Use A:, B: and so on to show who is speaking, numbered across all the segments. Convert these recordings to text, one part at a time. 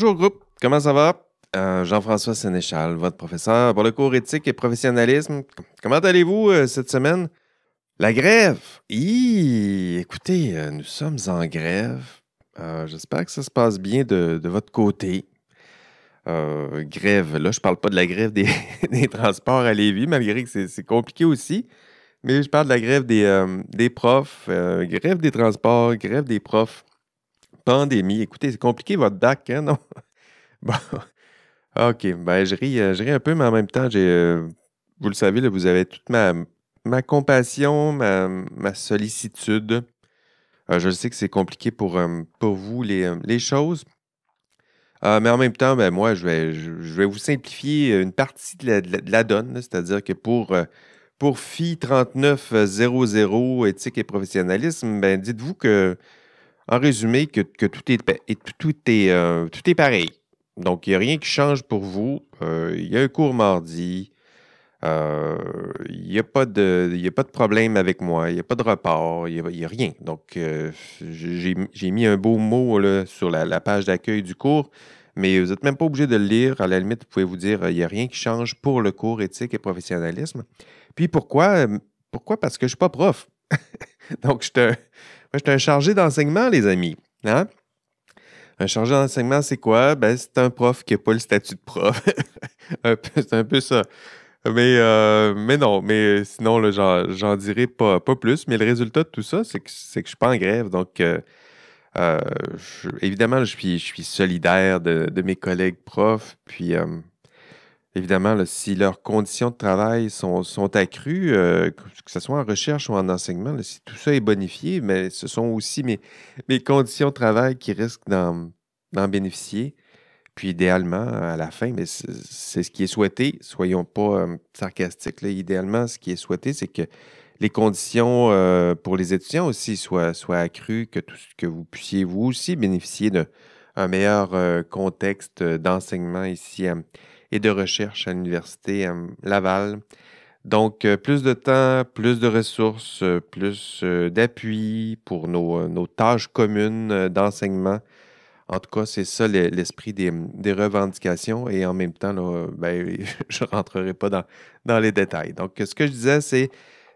A: Bonjour groupe, comment ça va? Euh, Jean-François Sénéchal, votre professeur pour le cours éthique et professionnalisme. Comment allez-vous euh, cette semaine? La grève! écoutez, euh, nous sommes en grève. J'espère que ça se passe bien de, votre côté. grève, là, je parle pas de la grève des, transports à Lévis, malgré que c'est compliqué aussi. Mais je parle de la grève des profs, grève des transports, grève des profs pandémie. Écoutez, c'est compliqué votre DAC, hein, non? bon. OK. Ben, je ris, euh, je ris un peu, mais en même temps, j'ai. Euh, vous le savez, vous avez toute ma, ma compassion, ma, sollicitude. Euh, je sais que c'est compliqué pour, pour vous, les, les choses. mais en même temps, ben, moi, je vais, je, vais vous simplifier une partie de la, donne, c'est-à-dire que pour, pour FI 3900 éthique et professionnalisme, ben, dites-vous que en résumé, que, tout, est, tout, est, euh, tout est pareil. Donc, il n'y a rien qui change pour vous. Euh, il y a un cours mardi. Euh, il n'y a, pas de, a pas de problème avec moi. Il n'y a pas de report. Il n'y a, rien. Donc, j'ai mis un beau mot sur la, page d'accueil du cours. Mais vous n'êtes même pas obligé de le lire. À la limite, vous pouvez vous dire il n'y a rien qui change pour le cours éthique et professionnalisme. Puis pourquoi? Pourquoi? Parce que je ne suis pas prof. Donc, je te, moi, j'étais un chargé d'enseignement, les amis. Hein? Un chargé d'enseignement, c'est quoi? Ben, c'est un prof qui n'a pas le statut de prof. c'est un peu ça. Mais, euh, mais non, mais sinon, j'en dirai pas, pas plus. Mais le résultat de tout ça, c'est que, que je ne suis pas en grève. Donc, euh, euh, évidemment, je suis, je suis solidaire de, de, mes collègues profs. Puis, Évidemment, si leurs conditions de travail sont, accrues, euh, que ce soit en recherche ou en enseignement, si tout ça est bonifié, mais ce sont aussi mes, conditions de travail qui risquent d'en bénéficier. Puis idéalement, à la fin, mais c'est ce qui est souhaité. Soyons pas euh, sarcastiques. Idéalement, ce qui est souhaité, c'est que les conditions euh, pour les étudiants aussi soient, soient accrues, que, tout, que vous puissiez vous aussi bénéficier d'un meilleur contexte d'enseignement ici à et de recherche à l'Université euh, Laval. Donc, euh, plus de temps, plus de ressources, euh, plus d'appui pour nos, tâches communes d'enseignement. En tout cas, c'est ça l'esprit des, revendications. Et en même temps, ben, je ne rentrerai pas dans, dans, les détails. Donc, ce que je disais, c'est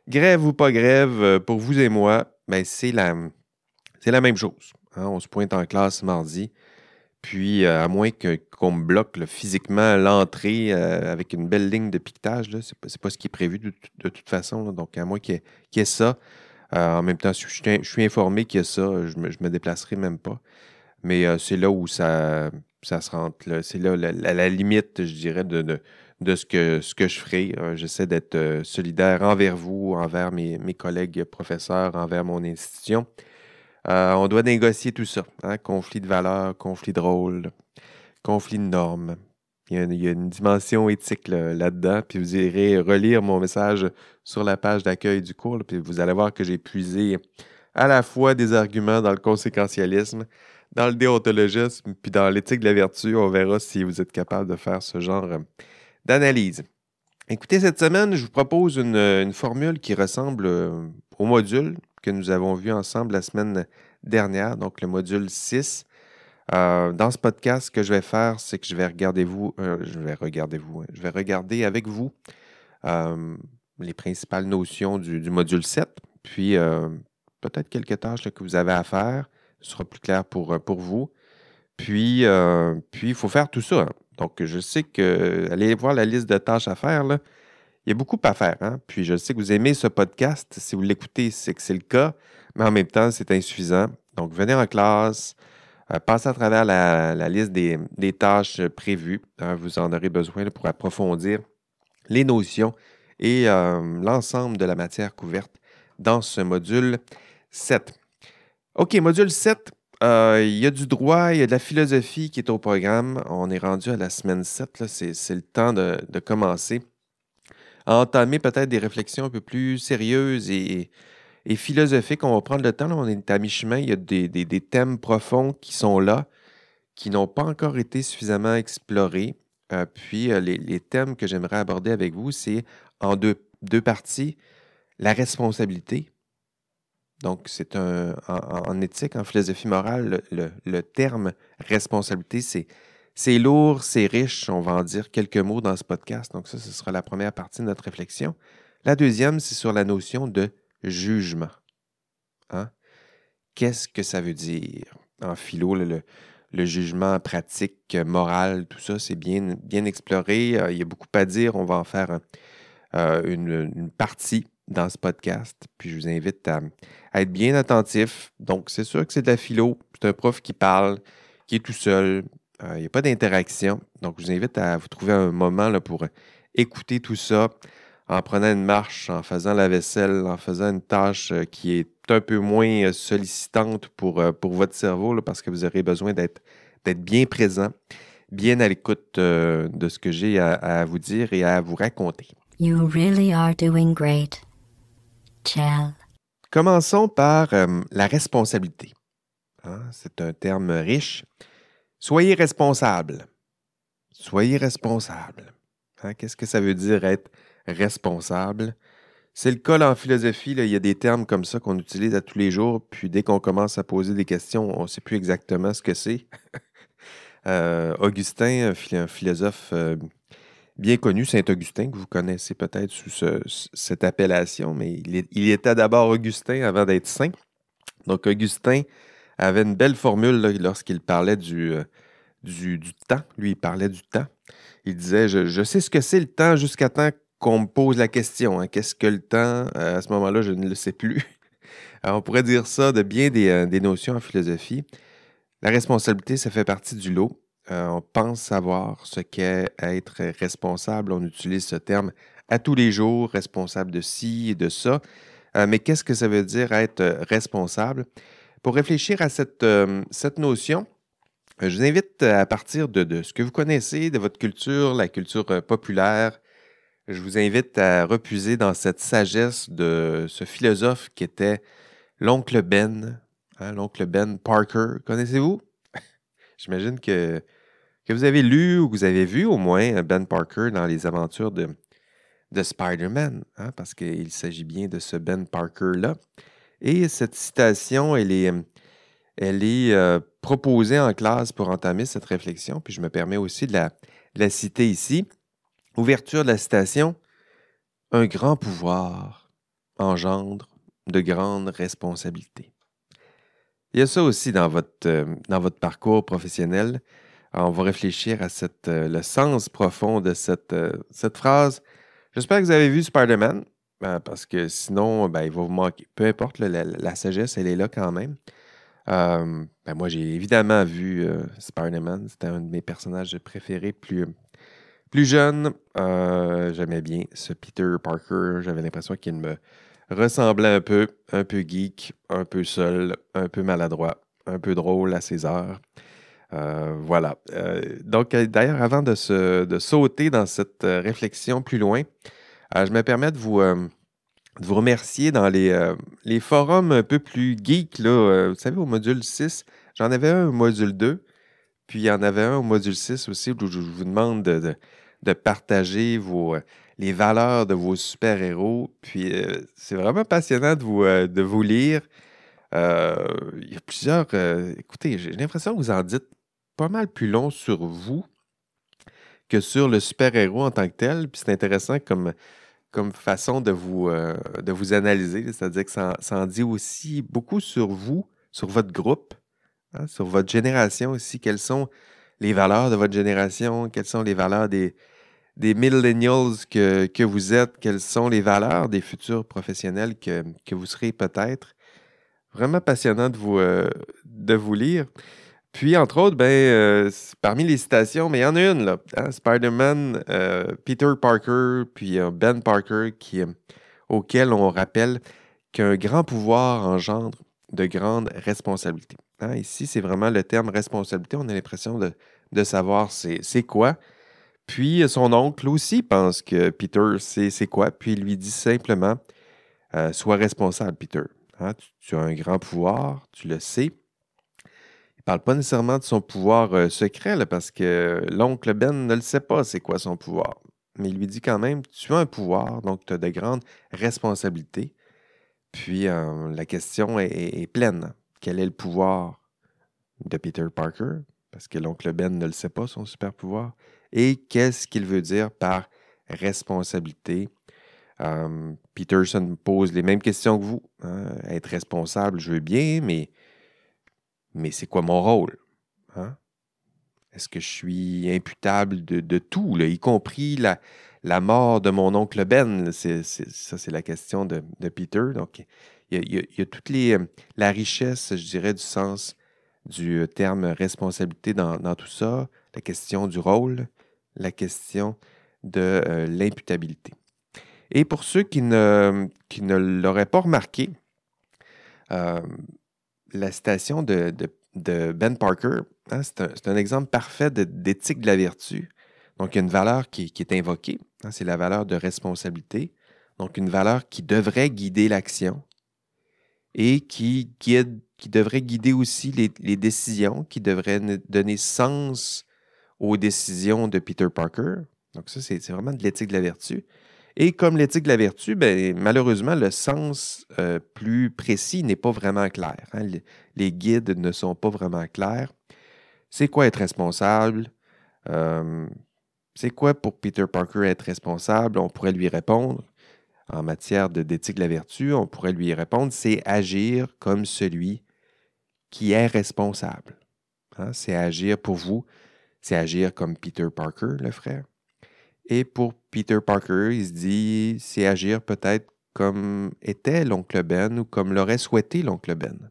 A: grève ou pas grève, pour vous et moi, ben, c'est la, la même chose. Hein. On se pointe en classe mardi. Puis, euh, à moins qu'on me bloque physiquement l'entrée euh, avec une belle ligne de piquetage, ce n'est pas, ce qui est prévu de, toute façon. donc, à moins qu'il y, ait ça. Euh, en même temps, je, suis informé qu'il y a ça, je ne me, déplacerai même pas. Mais c'est là où ça, ça se rentre. C'est là la, la, limite, je dirais, de, de, ce, que, ce que je ferai. J'essaie d'être solidaire envers vous, envers mes, mes collègues professeurs, envers mon institution. Euh, on doit négocier tout ça. Hein? Conflit de valeurs, conflit de rôle, conflit de normes. Il y a, une dimension éthique là-dedans. puis vous irez relire mon message sur la page d'accueil du cours. puis vous allez voir que j'ai puisé à la fois des arguments dans le conséquentialisme, dans le déontologisme, puis dans l'éthique de la vertu. On verra si vous êtes capable de faire ce genre d'analyse. Écoutez, cette semaine, je vous propose une, formule qui ressemble euh, au module que nous avons vu ensemble la semaine dernière, donc le module 6. Euh, dans ce podcast, ce que je vais faire, c'est que je vais regarder vous, euh, je vais regarder vous, hein, je vais regarder avec vous euh, les principales notions du, module 7, puis peut-être quelques tâches que vous avez à faire. Ce sera plus clair pour, pour vous. Puis, il faut faire tout ça. Donc, je sais que, allez voir la liste de tâches à faire, là, il y a beaucoup à faire. Hein? Puis je sais que vous aimez ce podcast. Si vous l'écoutez, c'est que c'est le cas, mais en même temps, c'est insuffisant. Donc, venez en classe, euh, passez à travers la, liste des, tâches prévues. Hein. vous en aurez besoin pour approfondir les notions et euh, l'ensemble de la matière couverte dans ce module 7. OK, module 7. Euh, il y a du droit, il y a de la philosophie qui est au programme. On est rendu à la semaine 7. C'est le temps de commencer à entamer peut-être des réflexions un peu plus sérieuses et, philosophiques. On va prendre le temps, on est à mi-chemin, il y a des, thèmes profonds qui sont là, qui n'ont pas encore été suffisamment explorés. Euh, puis euh, les, thèmes que j'aimerais aborder avec vous, c'est en deux, parties, la responsabilité. Donc, c'est un en, éthique, en philosophie morale, le, terme responsabilité, c'est, C'est lourd, c'est riche. On va en dire quelques mots dans ce podcast. Donc ça, ce sera la première partie de notre réflexion. La deuxième, c'est sur la notion de jugement. Hein? Qu'est-ce que ça veut dire? En philo, le, jugement pratique, moral, tout ça, c'est bien, bien exploré. Euh, il y a beaucoup à dire. On va en faire euh, une, partie dans ce podcast. Puis je vous invite à, être bien attentif. Donc, c'est sûr que c'est de la philo. C'est un prof qui parle, qui est tout seul. Euh, il n'y a pas d'interaction. Donc, je vous invite à vous trouver un moment là, pour écouter tout ça en prenant une marche, en faisant la vaisselle, en faisant une tâche euh, qui est un peu moins euh, sollicitante pour, pour votre cerveau, parce que vous aurez besoin d'être bien présent, bien à l'écoute de ce que j'ai à, vous dire et à vous raconter. You really are doing great. Commençons par la responsabilité. Hein, c'est un terme riche. Soyez responsable. Soyez responsable. Hein, qu'est-ce que ça veut dire être responsable? C'est le cas en philosophie. il y a des termes comme ça qu'on utilise à tous les jours, puis dès qu'on commence à poser des questions, on ne sait plus exactement ce que c'est. Euh, Augustin, un, philosophe euh, bien connu, Saint-Augustin, que vous connaissez peut-être sous cette appellation, mais il, il était d'abord Augustin avant d'être saint. Donc, Augustin avait une belle formule lorsqu'il parlait euh, du, du, temps. Lui, il parlait du temps. Il disait Je, sais ce que c'est le temps jusqu'à temps qu'on me pose la question. Hein. Qu'est-ce que le temps? Euh, À ce moment-là, je ne le sais plus. on pourrait dire ça de bien euh, des, notions en philosophie. La responsabilité, ça fait partie du lot. on pense savoir ce qu'est être responsable. On utilise ce terme à tous les jours, responsable de ci et de ça. mais qu'est-ce que ça veut dire être responsable? Pour réfléchir à cette, euh, cette notion, euh, je vous invite à partir de, ce que vous connaissez, de votre culture, la culture euh, populaire. Je vous invite à repuser dans cette sagesse de ce philosophe qui était l'oncle Ben, hein, l'oncle Ben Parker. Connaissez-vous? J'imagine que, que vous avez lu ou que vous avez vu au moins Ben Parker dans les aventures de, de Spider-Man, hein, parce qu'il s'agit bien de ce Ben Parker-là. Et cette citation, elle est, elle est euh, proposée en classe pour entamer cette réflexion, puis je me permets aussi de la, citer ici. Ouverture de la citation. Un grand pouvoir engendre de grandes responsabilités. Il y a ça aussi dans votre, dans votre parcours professionnel. on va réfléchir à cette, le sens profond de cette, cette phrase. J'espère que vous avez vu Spider-Man. Parce que sinon, ben, il va vous manquer. Peu importe, la, sagesse, elle est là quand même. Euh, ben, moi, j'ai évidemment vu euh, Spider-Man. C'était un de mes personnages préférés plus, plus jeune. Euh, j'aimais bien ce Peter Parker. J'avais l'impression qu'il me ressemblait un peu, un peu geek, un peu seul, un peu maladroit, un peu drôle à ses heures. voilà. donc, d'ailleurs, avant de, de, sauter dans cette réflexion plus loin, je me permets de vous, euh, vous remercier dans les, euh, les, forums un peu plus geeks. Là, vous savez, au module 6, j'en avais un au module 2, puis il y en avait un au module 6 aussi où je vous demande de, partager vos, les valeurs de vos super-héros. Puis c'est vraiment passionnant de vous, de vous lire. il y a plusieurs. écoutez, j'ai l'impression que vous en dites pas mal plus long sur vous que sur le super-héros en tant que tel. Puis c'est intéressant comme comme façon de vous, euh, de vous analyser. C'est-à-dire que ça, en dit aussi beaucoup sur vous, sur votre groupe, hein, sur votre génération aussi. Quelles sont les valeurs de votre génération? Quelles sont les valeurs des, des millennials que, que vous êtes? Quelles sont les valeurs des futurs professionnels que, que vous serez peut-être? Vraiment passionnant de vous, euh, de vous lire. Puis, entre autres, ben, euh, parmi les citations, mais il y en a une, là. Hein, Spider-Man, euh, Peter Parker, puis euh, Ben Parker, auquel on rappelle qu'un grand pouvoir engendre de grandes responsabilités. Hein, ici, c'est vraiment le terme responsabilité. On a l'impression de, de, savoir c'est quoi. Puis, son oncle aussi pense que Peter, c'est quoi. Puis, il lui dit simplement Sois responsable, Peter. Hein, tu as un grand pouvoir, tu le sais il parle pas nécessairement de son pouvoir euh, secret, parce que l'oncle Ben ne le sait pas c'est quoi son pouvoir. Mais il lui dit quand même, tu as un pouvoir, donc tu as de grandes responsabilités. Puis euh, la question est, pleine. Quel est le pouvoir de Peter Parker? parce que l'oncle Ben ne le sait pas, son super pouvoir. Et qu'est-ce qu'il veut dire par responsabilité? Euh, Peterson pose les mêmes questions que vous. Hein. Être responsable, je veux bien, mais, mais c'est quoi mon rôle? Hein? Est-ce que je suis imputable de, tout, y compris la, la, mort de mon oncle Ben? ça, c'est la question de, Peter. Donc, il y, a, toute les, la richesse, je dirais, du sens du terme responsabilité dans, tout ça, la question du rôle, la question de euh, l'imputabilité. Et pour ceux qui ne, qui ne l'auraient pas remarqué, euh, la citation de, Ben Parker, hein, c'est un, exemple parfait d'éthique de, la vertu. Donc, il y a une valeur qui, est invoquée, hein, c'est la valeur de responsabilité. Donc, une valeur qui devrait guider l'action et qui, guide, qui devrait guider aussi les, les, décisions, qui devrait donner sens aux décisions de Peter Parker. Donc, ça, c'est vraiment de l'éthique de la vertu. Et comme l'éthique de la vertu, ben, malheureusement, le sens euh, plus précis n'est pas vraiment clair. Hein. Les, guides ne sont pas vraiment clairs. C'est quoi être responsable? Euh, c'est quoi pour Peter Parker être responsable? On pourrait lui répondre en matière d'éthique de la vertu, on pourrait lui répondre, c'est agir comme celui qui est responsable. Hein. C'est agir pour vous, c'est agir comme Peter Parker, le frère. Et pour Peter Parker, il se dit, c'est agir peut-être comme était l'oncle Ben ou comme l'aurait souhaité l'oncle Ben.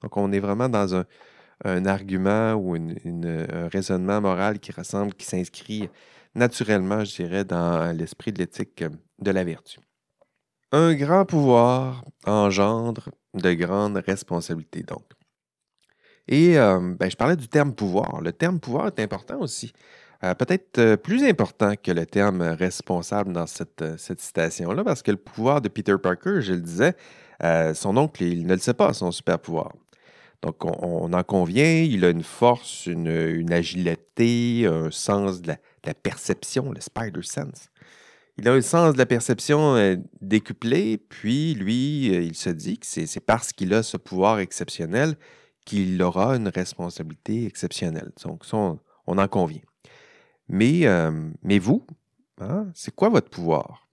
A: Donc on est vraiment dans un, argument ou un raisonnement moral qui ressemble, qui s'inscrit naturellement, je dirais, dans l'esprit de l'éthique de la vertu. Un grand pouvoir engendre de grandes responsabilités, donc. Et euh, ben, je parlais du terme pouvoir. Le terme pouvoir est important aussi. Euh, peut-être euh, plus important que le terme responsable dans cette, euh, cette citation-là, parce que le pouvoir de Peter Parker, je le disais, son oncle, il ne le sait pas, son super pouvoir. Donc, on, en convient, il a une force, une, agilité, un sens de la, perception, le spider sense. Il a un sens de la perception décuplé, puis lui, il se dit que c'est parce qu'il a ce pouvoir exceptionnel qu'il aura une responsabilité exceptionnelle. Donc, on en convient. Mais, euh, mais vous, hein, c'est quoi votre pouvoir?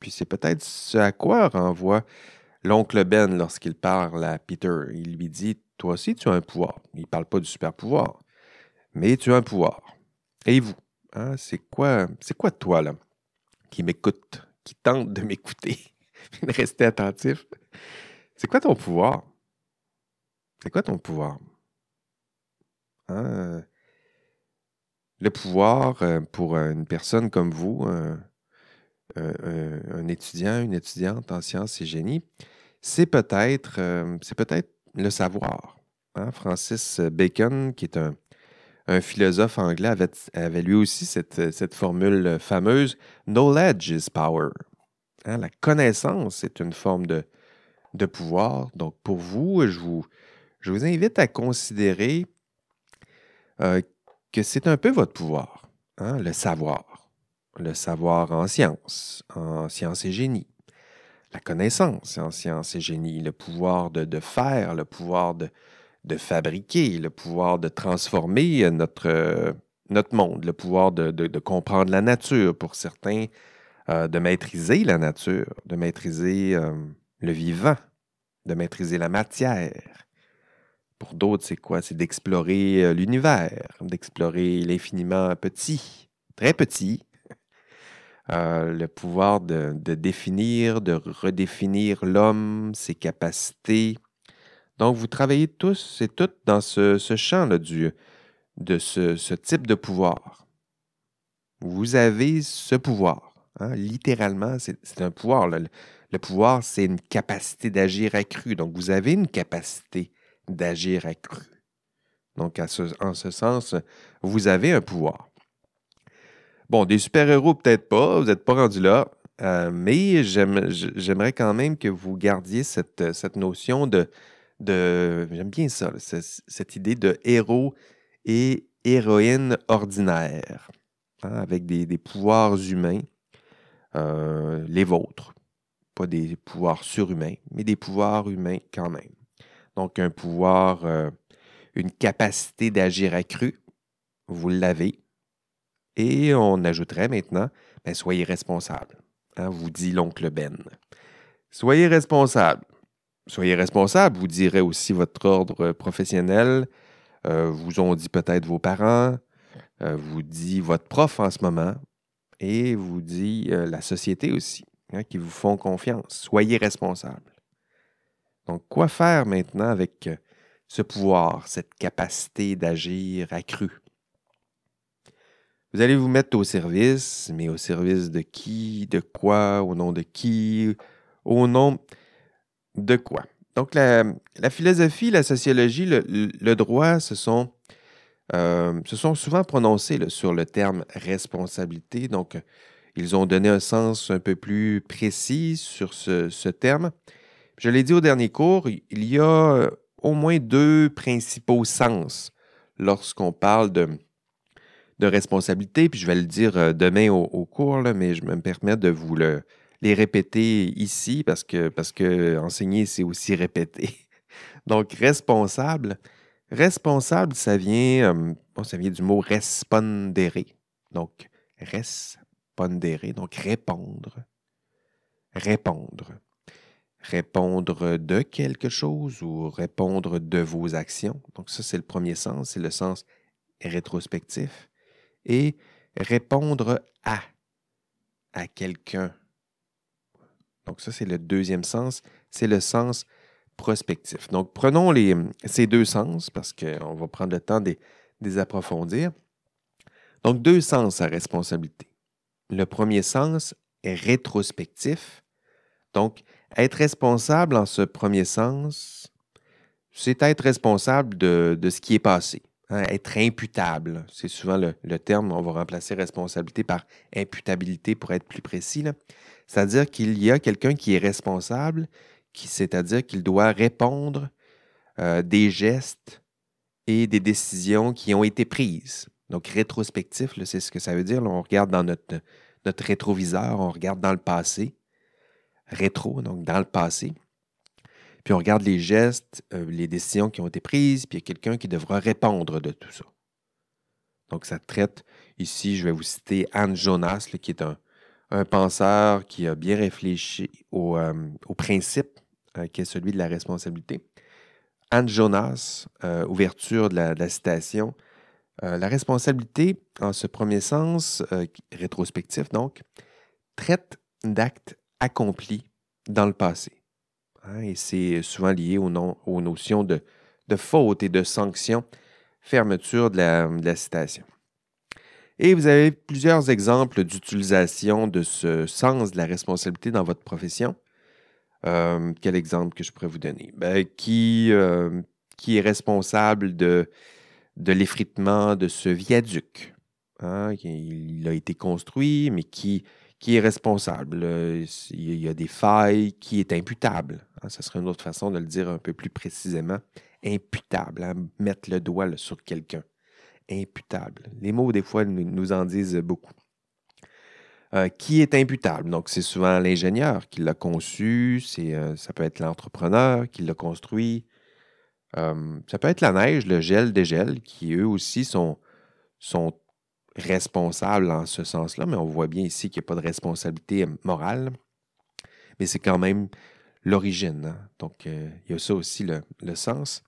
A: Puis c'est peut-être ce à quoi renvoie l'oncle Ben lorsqu'il parle à Peter. Il lui dit Toi aussi, tu as un pouvoir. Il ne parle pas du super pouvoir, mais tu as un pouvoir. Et vous, hein, c'est quoi, c'est quoi toi, là, qui m'écoute, qui tente de m'écouter, de rester attentif? C'est quoi ton pouvoir? C'est quoi ton pouvoir? Hein? Le pouvoir euh, pour une personne comme vous, un, étudiant, une étudiante en sciences et génie, c'est peut-être euh, le savoir. Hein? Francis Bacon, qui est un, philosophe anglais, avait, lui aussi cette, formule fameuse Knowledge is power. Hein? La connaissance est une forme de, pouvoir. Donc, pour vous, je vous, invite à considérer euh, que c'est un peu votre pouvoir, hein, le savoir. Le savoir en sciences, en sciences et génie. La connaissance en sciences et génie, le pouvoir de, faire, le pouvoir de, de, fabriquer, le pouvoir de transformer notre, notre monde, le pouvoir de, de comprendre la nature pour certains, euh, de maîtriser la nature, de maîtriser euh, le vivant, de maîtriser la matière, pour d'autres, c'est quoi? C'est d'explorer euh, l'univers, d'explorer l'infiniment petit, très petit. Euh, le pouvoir de, définir, de redéfinir l'homme, ses capacités. Donc, vous travaillez tous et toutes dans ce, champ-là de ce, type de pouvoir. Vous avez ce pouvoir. Hein. Littéralement, c'est un pouvoir. Le pouvoir, c'est une capacité d'agir accrue. Donc, vous avez une capacité d'agir accru. Donc, en ce sens, vous avez un pouvoir. Bon, des super-héros, peut-être pas, vous n'êtes pas rendu là, euh, mais j'aimerais quand même que vous gardiez cette, notion de. de J'aime bien ça, cette idée de héros et héroïne ordinaire, hein, avec des, pouvoirs humains, euh, les vôtres. Pas des pouvoirs surhumains, mais des pouvoirs humains quand même. Donc, un pouvoir, euh, une capacité d'agir accrue. Vous l'avez. Et on ajouterait maintenant, ben, soyez responsable. Hein, vous dit l'oncle Ben. Soyez responsable. Soyez responsable, vous direz aussi votre ordre professionnel, euh, vous ont dit peut-être vos parents, euh, vous dit votre prof en ce moment, et vous dit la société aussi, hein, qui vous font confiance. Soyez responsable. Donc, quoi faire maintenant avec ce pouvoir, cette capacité d'agir accrue? Vous allez vous mettre au service, mais au service de qui, de quoi, au nom de qui, au nom de quoi? Donc, la, philosophie, la sociologie, le, droit se sont, euh, se sont souvent prononcés sur le terme responsabilité. Donc, ils ont donné un sens un peu plus précis sur ce, terme. Je l'ai dit au dernier cours, il y a euh, au moins deux principaux sens lorsqu'on parle de, responsabilité, puis je vais le dire euh, demain au, cours, mais je me permets de vous le, les répéter ici parce que, enseigner, c'est aussi répéter. Donc, responsable. Responsable, ça vient, euh, ça vient du mot respondere. Donc, respondere, donc répondre. Répondre. Répondre de quelque chose ou répondre de vos actions. Donc, ça, c'est le premier sens, c'est le sens rétrospectif et répondre à, à quelqu'un. Donc ça, c'est le deuxième sens, c'est le sens prospectif. Donc prenons ces deux sens parce qu'on va prendre le temps de les approfondir. Donc deux sens à responsabilité. Le premier sens est rétrospectif. Donc être responsable en ce premier sens, c'est être responsable de, de ce qui est passé. Hein, être imputable, c'est souvent le, terme, on va remplacer responsabilité par imputabilité pour être plus précis. C'est-à-dire qu'il y a quelqu'un qui est responsable, c'est-à-dire qu'il doit répondre euh, des gestes et des décisions qui ont été prises. Donc, rétrospectif, c'est ce que ça veut dire. on regarde dans notre, notre rétroviseur, on regarde dans le passé. Rétro, donc dans le passé. Puis on regarde les gestes, euh, les décisions qui ont été prises, puis il y a quelqu'un qui devra répondre de tout ça. Donc ça traite, ici, je vais vous citer Anne Jonas, qui est un, penseur qui a bien réfléchi au, euh, principe euh, qui est celui de la responsabilité. Anne Jonas, ouverture de la, citation. la responsabilité, en ce premier sens, rétrospectif donc, traite d'actes accomplis dans le passé. Hein, et c'est souvent lié aux, notions de, faute et de sanction. Fermeture de la, citation. Et vous avez plusieurs exemples d'utilisation de ce sens de la responsabilité dans votre profession. Euh, quel exemple que je pourrais vous donner? Ben, qui, euh, qui est responsable de, de l'effritement de ce viaduc? Hein? Il a été construit, mais qui, qui est responsable. Il y a des failles, qui est imputable. Ce hein, serait une autre façon de le dire un peu plus précisément. Imputable, hein, mettre le doigt sur quelqu'un. Imputable. Les mots, des fois, nous, en disent beaucoup. Euh, qui est imputable? Donc, c'est souvent l'ingénieur qui l'a conçu, euh, ça peut être l'entrepreneur qui l'a construit, euh, ça peut être la neige, le gel, dégel, qui eux aussi sont, sont responsable en ce sens-là, mais on voit bien ici qu'il n'y a pas de responsabilité morale. Mais c'est quand même l'origine. Hein. Donc, euh, il y a ça aussi le, sens.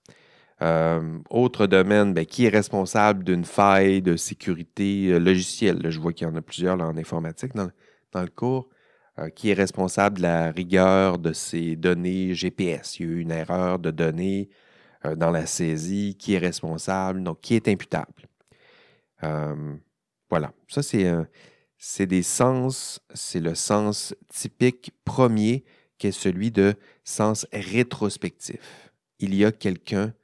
A: Euh, autre domaine, ben, qui est responsable d'une faille de sécurité euh, logicielle? je vois qu'il y en a plusieurs en informatique dans, le cours. qui est responsable de la rigueur de ces données GPS? Il y a eu une erreur de données dans la saisie. Qui est responsable? Donc, qui est imputable? Voilà, ça c'est des sens, c'est le sens typique premier qui est celui de sens rétrospectif. Il y a quelqu'un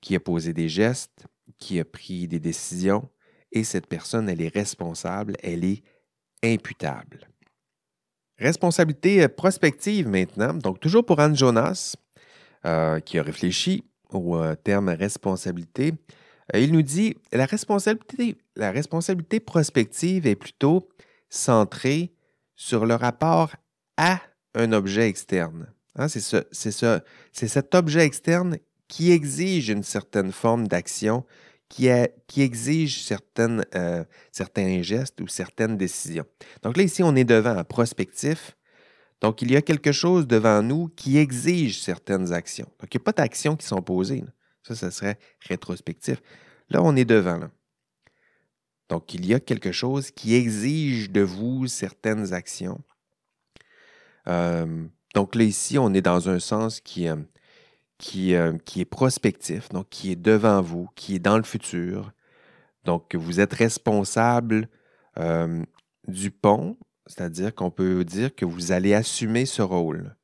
A: qui a posé des gestes, qui a pris des décisions, et cette personne, elle est responsable, elle est imputable. Responsabilité euh, prospective maintenant, donc toujours pour Anne Jonas, euh, qui a réfléchi au euh, terme responsabilité. Euh, il nous dit la responsabilité, prospective est plutôt centrée sur le rapport à un objet externe. Hein, c'est, ce, cet objet externe qui exige une certaine forme d'action, qui, exige euh, certains gestes ou certaines décisions. Donc là, ici, on est devant un prospectif. Donc, il y a quelque chose devant nous qui exige certaines actions. Donc, il n'y a pas d'actions qui sont posées. Ça, ça serait rétrospectif. Là, on est devant. Donc, il y a quelque chose qui exige de vous certaines actions. Euh, donc là, ici, on est dans un sens qui, euh, euh, qui, est prospectif, donc qui est devant vous, qui est dans le futur. Donc, vous êtes responsable du pont, c'est-à-dire qu'on peut dire que vous allez assumer ce rôle.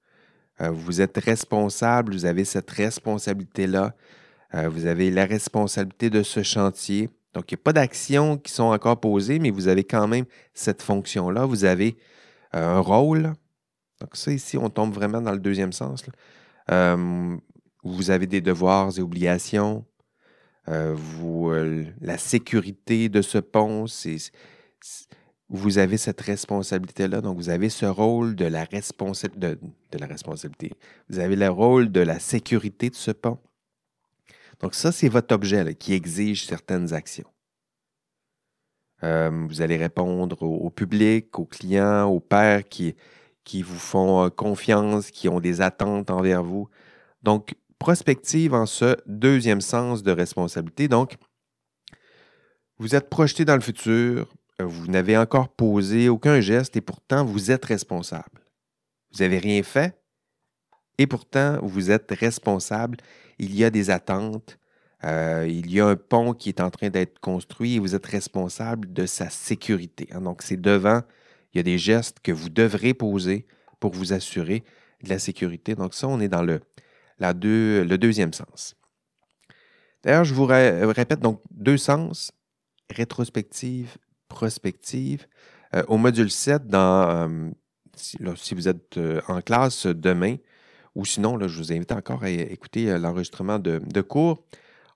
A: vous êtes responsable, vous avez cette responsabilité-là. Vous avez la responsabilité de ce chantier. Donc, il n'y a pas d'actions qui sont encore posées, mais vous avez quand même cette fonction-là. Vous avez un rôle, donc ça, ici, on tombe vraiment dans le deuxième sens. Euh, vous avez des devoirs et obligations. Euh, vous, euh, la sécurité de ce pont, c'est, vous avez cette responsabilité-là. Donc, vous avez ce rôle de la, de, la responsabilité. Vous avez le rôle de la sécurité de ce pont. Donc, ça, c'est votre objet qui exige certaines actions. vous allez répondre au, public, aux clients, aux pères qui, qui vous font euh, confiance, qui ont des attentes envers vous. Donc, prospective en ce deuxième sens de responsabilité. Donc, vous êtes projeté dans le futur, euh, vous n'avez encore posé aucun geste et pourtant vous êtes responsable. Vous n'avez rien fait et pourtant vous êtes responsable. Il y a des attentes, euh, il y a un pont qui est en train d'être construit et vous êtes responsable de sa sécurité. Hein. Donc, c'est devant il y a des gestes que vous devrez poser pour vous assurer de la sécurité. Donc ça, on est dans le, le deuxième sens. D'ailleurs, je vous répète donc deux sens, rétrospective, prospective. Euh, au module 7, dans, euh, si, vous êtes en classe demain, ou sinon, je vous invite encore à écouter l'enregistrement de, cours.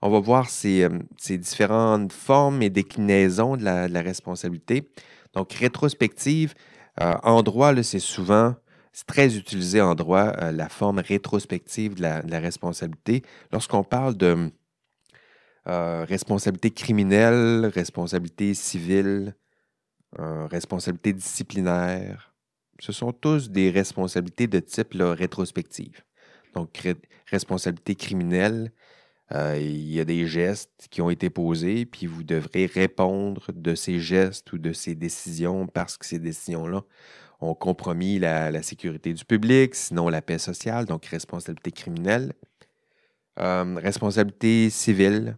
A: On va voir ces, différentes formes et déclinaisons de la responsabilité. Donc, rétrospective, euh, en droit, c'est souvent, c'est très utilisé en droit, euh, la forme rétrospective de la, responsabilité. Lorsqu'on parle de euh, responsabilité criminelle, responsabilité civile, responsabilité disciplinaire, ce sont tous des responsabilités de type rétrospective. Donc, responsabilité criminelle, euh, il y a des gestes qui ont été posés, puis vous devrez répondre de ces gestes ou de ces décisions parce que ces décisions-là ont compromis la, sécurité du public, sinon la paix sociale, donc responsabilité criminelle. Euh, responsabilité civile,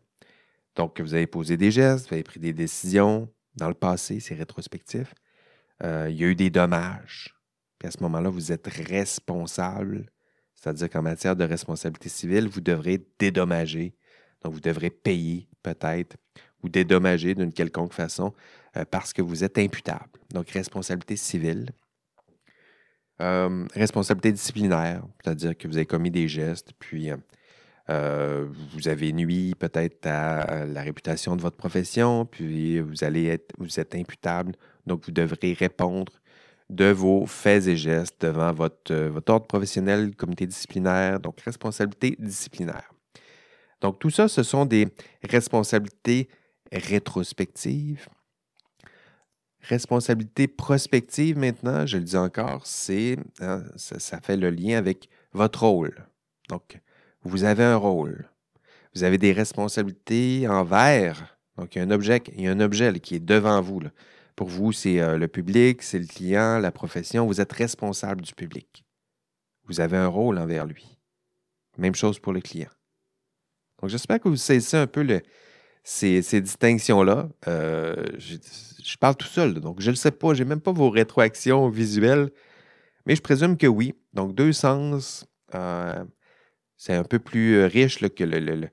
A: donc vous avez posé des gestes, vous avez pris des décisions dans le passé, c'est rétrospectif. Euh, il y a eu des dommages. Puis à ce moment-là, vous êtes responsable c'est-à-dire qu'en matière de responsabilité civile, vous devrez dédommager. Donc, vous devrez payer peut-être ou dédommager d'une quelconque façon euh, parce que vous êtes imputable. Donc, responsabilité civile. Euh, responsabilité disciplinaire, c'est-à-dire que vous avez commis des gestes, puis vous avez nuit peut-être à la réputation de votre profession, puis vous allez être, vous êtes imputable, donc vous devrez répondre de vos faits et gestes devant votre, euh, votre ordre professionnel, comité disciplinaire, donc responsabilité disciplinaire. Donc tout ça, ce sont des responsabilités rétrospectives. Responsabilité prospective maintenant, je le dis encore, c'est hein, ça, fait le lien avec votre rôle. Donc, vous avez un rôle. Vous avez des responsabilités envers. Donc, il y a un objet, il y a un objet qui est devant vous. Là. Pour vous, c'est euh, le public, c'est le client, la profession. Vous êtes responsable du public. Vous avez un rôle envers lui. Même chose pour le client. Donc, j'espère que vous saisissez un peu ces, distinctions-là. Euh, je, parle tout seul, donc je ne le sais pas. Je n'ai même pas vos rétroactions visuelles, mais je présume que oui. Donc, deux sens, euh, c'est un peu plus riche que le, le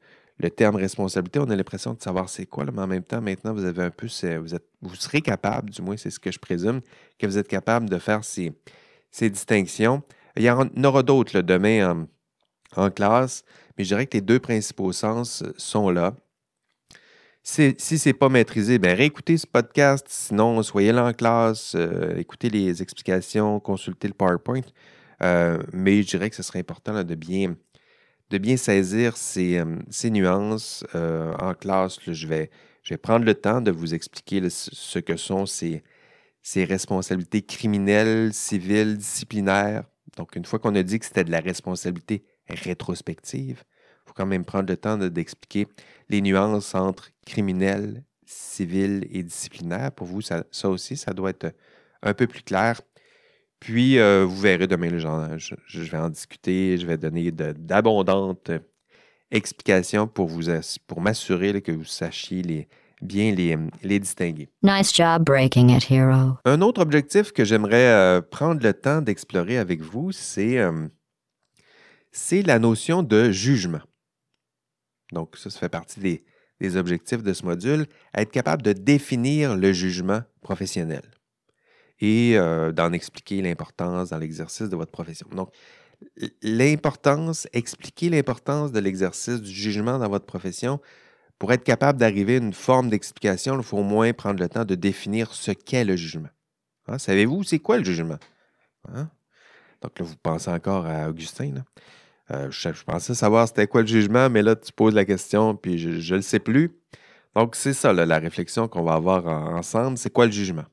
A: terme responsabilité, on a l'impression de savoir c'est quoi, mais en même temps, maintenant, vous avez un peu, vous, vous serez capable, du moins c'est ce que je présume, que vous êtes capable de faire ces, distinctions. Il y en aura d'autres demain en, classe, mais je dirais que les deux principaux sens sont là. Si, si ce n'est pas maîtrisé, bien, réécoutez ce podcast. Sinon, soyez là en classe, euh, écoutez les explications, consultez le PowerPoint. Euh, mais je dirais que ce serait important de bien de bien saisir ces, ces nuances. en classe, je, vais, prendre le temps de vous expliquer ce que sont ces, responsabilités criminelles, civiles, disciplinaires. Donc, une fois qu'on a dit que c'était de la responsabilité rétrospective, il faut quand même prendre le temps d'expliquer les nuances entre criminel, civil et disciplinaire. Pour vous, ça, aussi, ça doit être un peu plus clair. Puis, euh, vous verrez demain, le genre, je, vais en discuter, je vais donner d'abondantes explications pour, vous, pour m'assurer que vous sachiez les, bien les, les, distinguer.
B: Nice job breaking it, hero.
A: Un autre objectif que j'aimerais euh, prendre le temps d'explorer avec vous, c'est euh, la notion de jugement. Donc, ça, ça fait partie des, des objectifs de ce module, être capable de définir le jugement professionnel et euh, d'en expliquer l'importance dans l'exercice de votre profession. Donc, l'importance, expliquer l'importance de l'exercice du jugement dans votre profession, pour être capable d'arriver à une forme d'explication, il faut au moins prendre le temps de définir ce qu'est le jugement. Hein, savez-vous c'est quoi le jugement? Hein? Donc là, vous pensez encore à Augustin. Euh, je, pensais savoir c'était quoi le jugement, mais là, tu poses la question, puis je ne le sais plus. Donc, c'est ça, la réflexion qu'on va avoir ensemble. C'est quoi le jugement?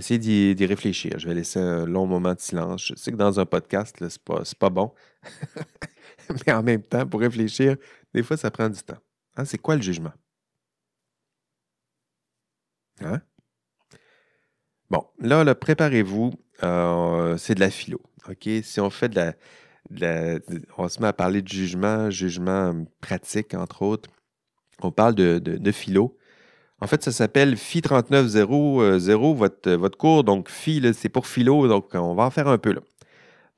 A: Essayez d'y réfléchir. Je vais laisser un long moment de silence. Je sais que dans un podcast, ce n'est pas, pas bon. mais en même temps, pour réfléchir, des fois, ça prend du temps. Hein, c'est quoi le jugement? Hein? Bon, là, préparez-vous. Euh, c'est de la philo. OK? Si on fait de la, on se met à parler de jugement, jugement pratique, entre autres. On parle de, philo. En fait, ça s'appelle Phi 3900, votre, votre cours. Donc, Phi, c'est pour philo. Donc, on va en faire un peu là.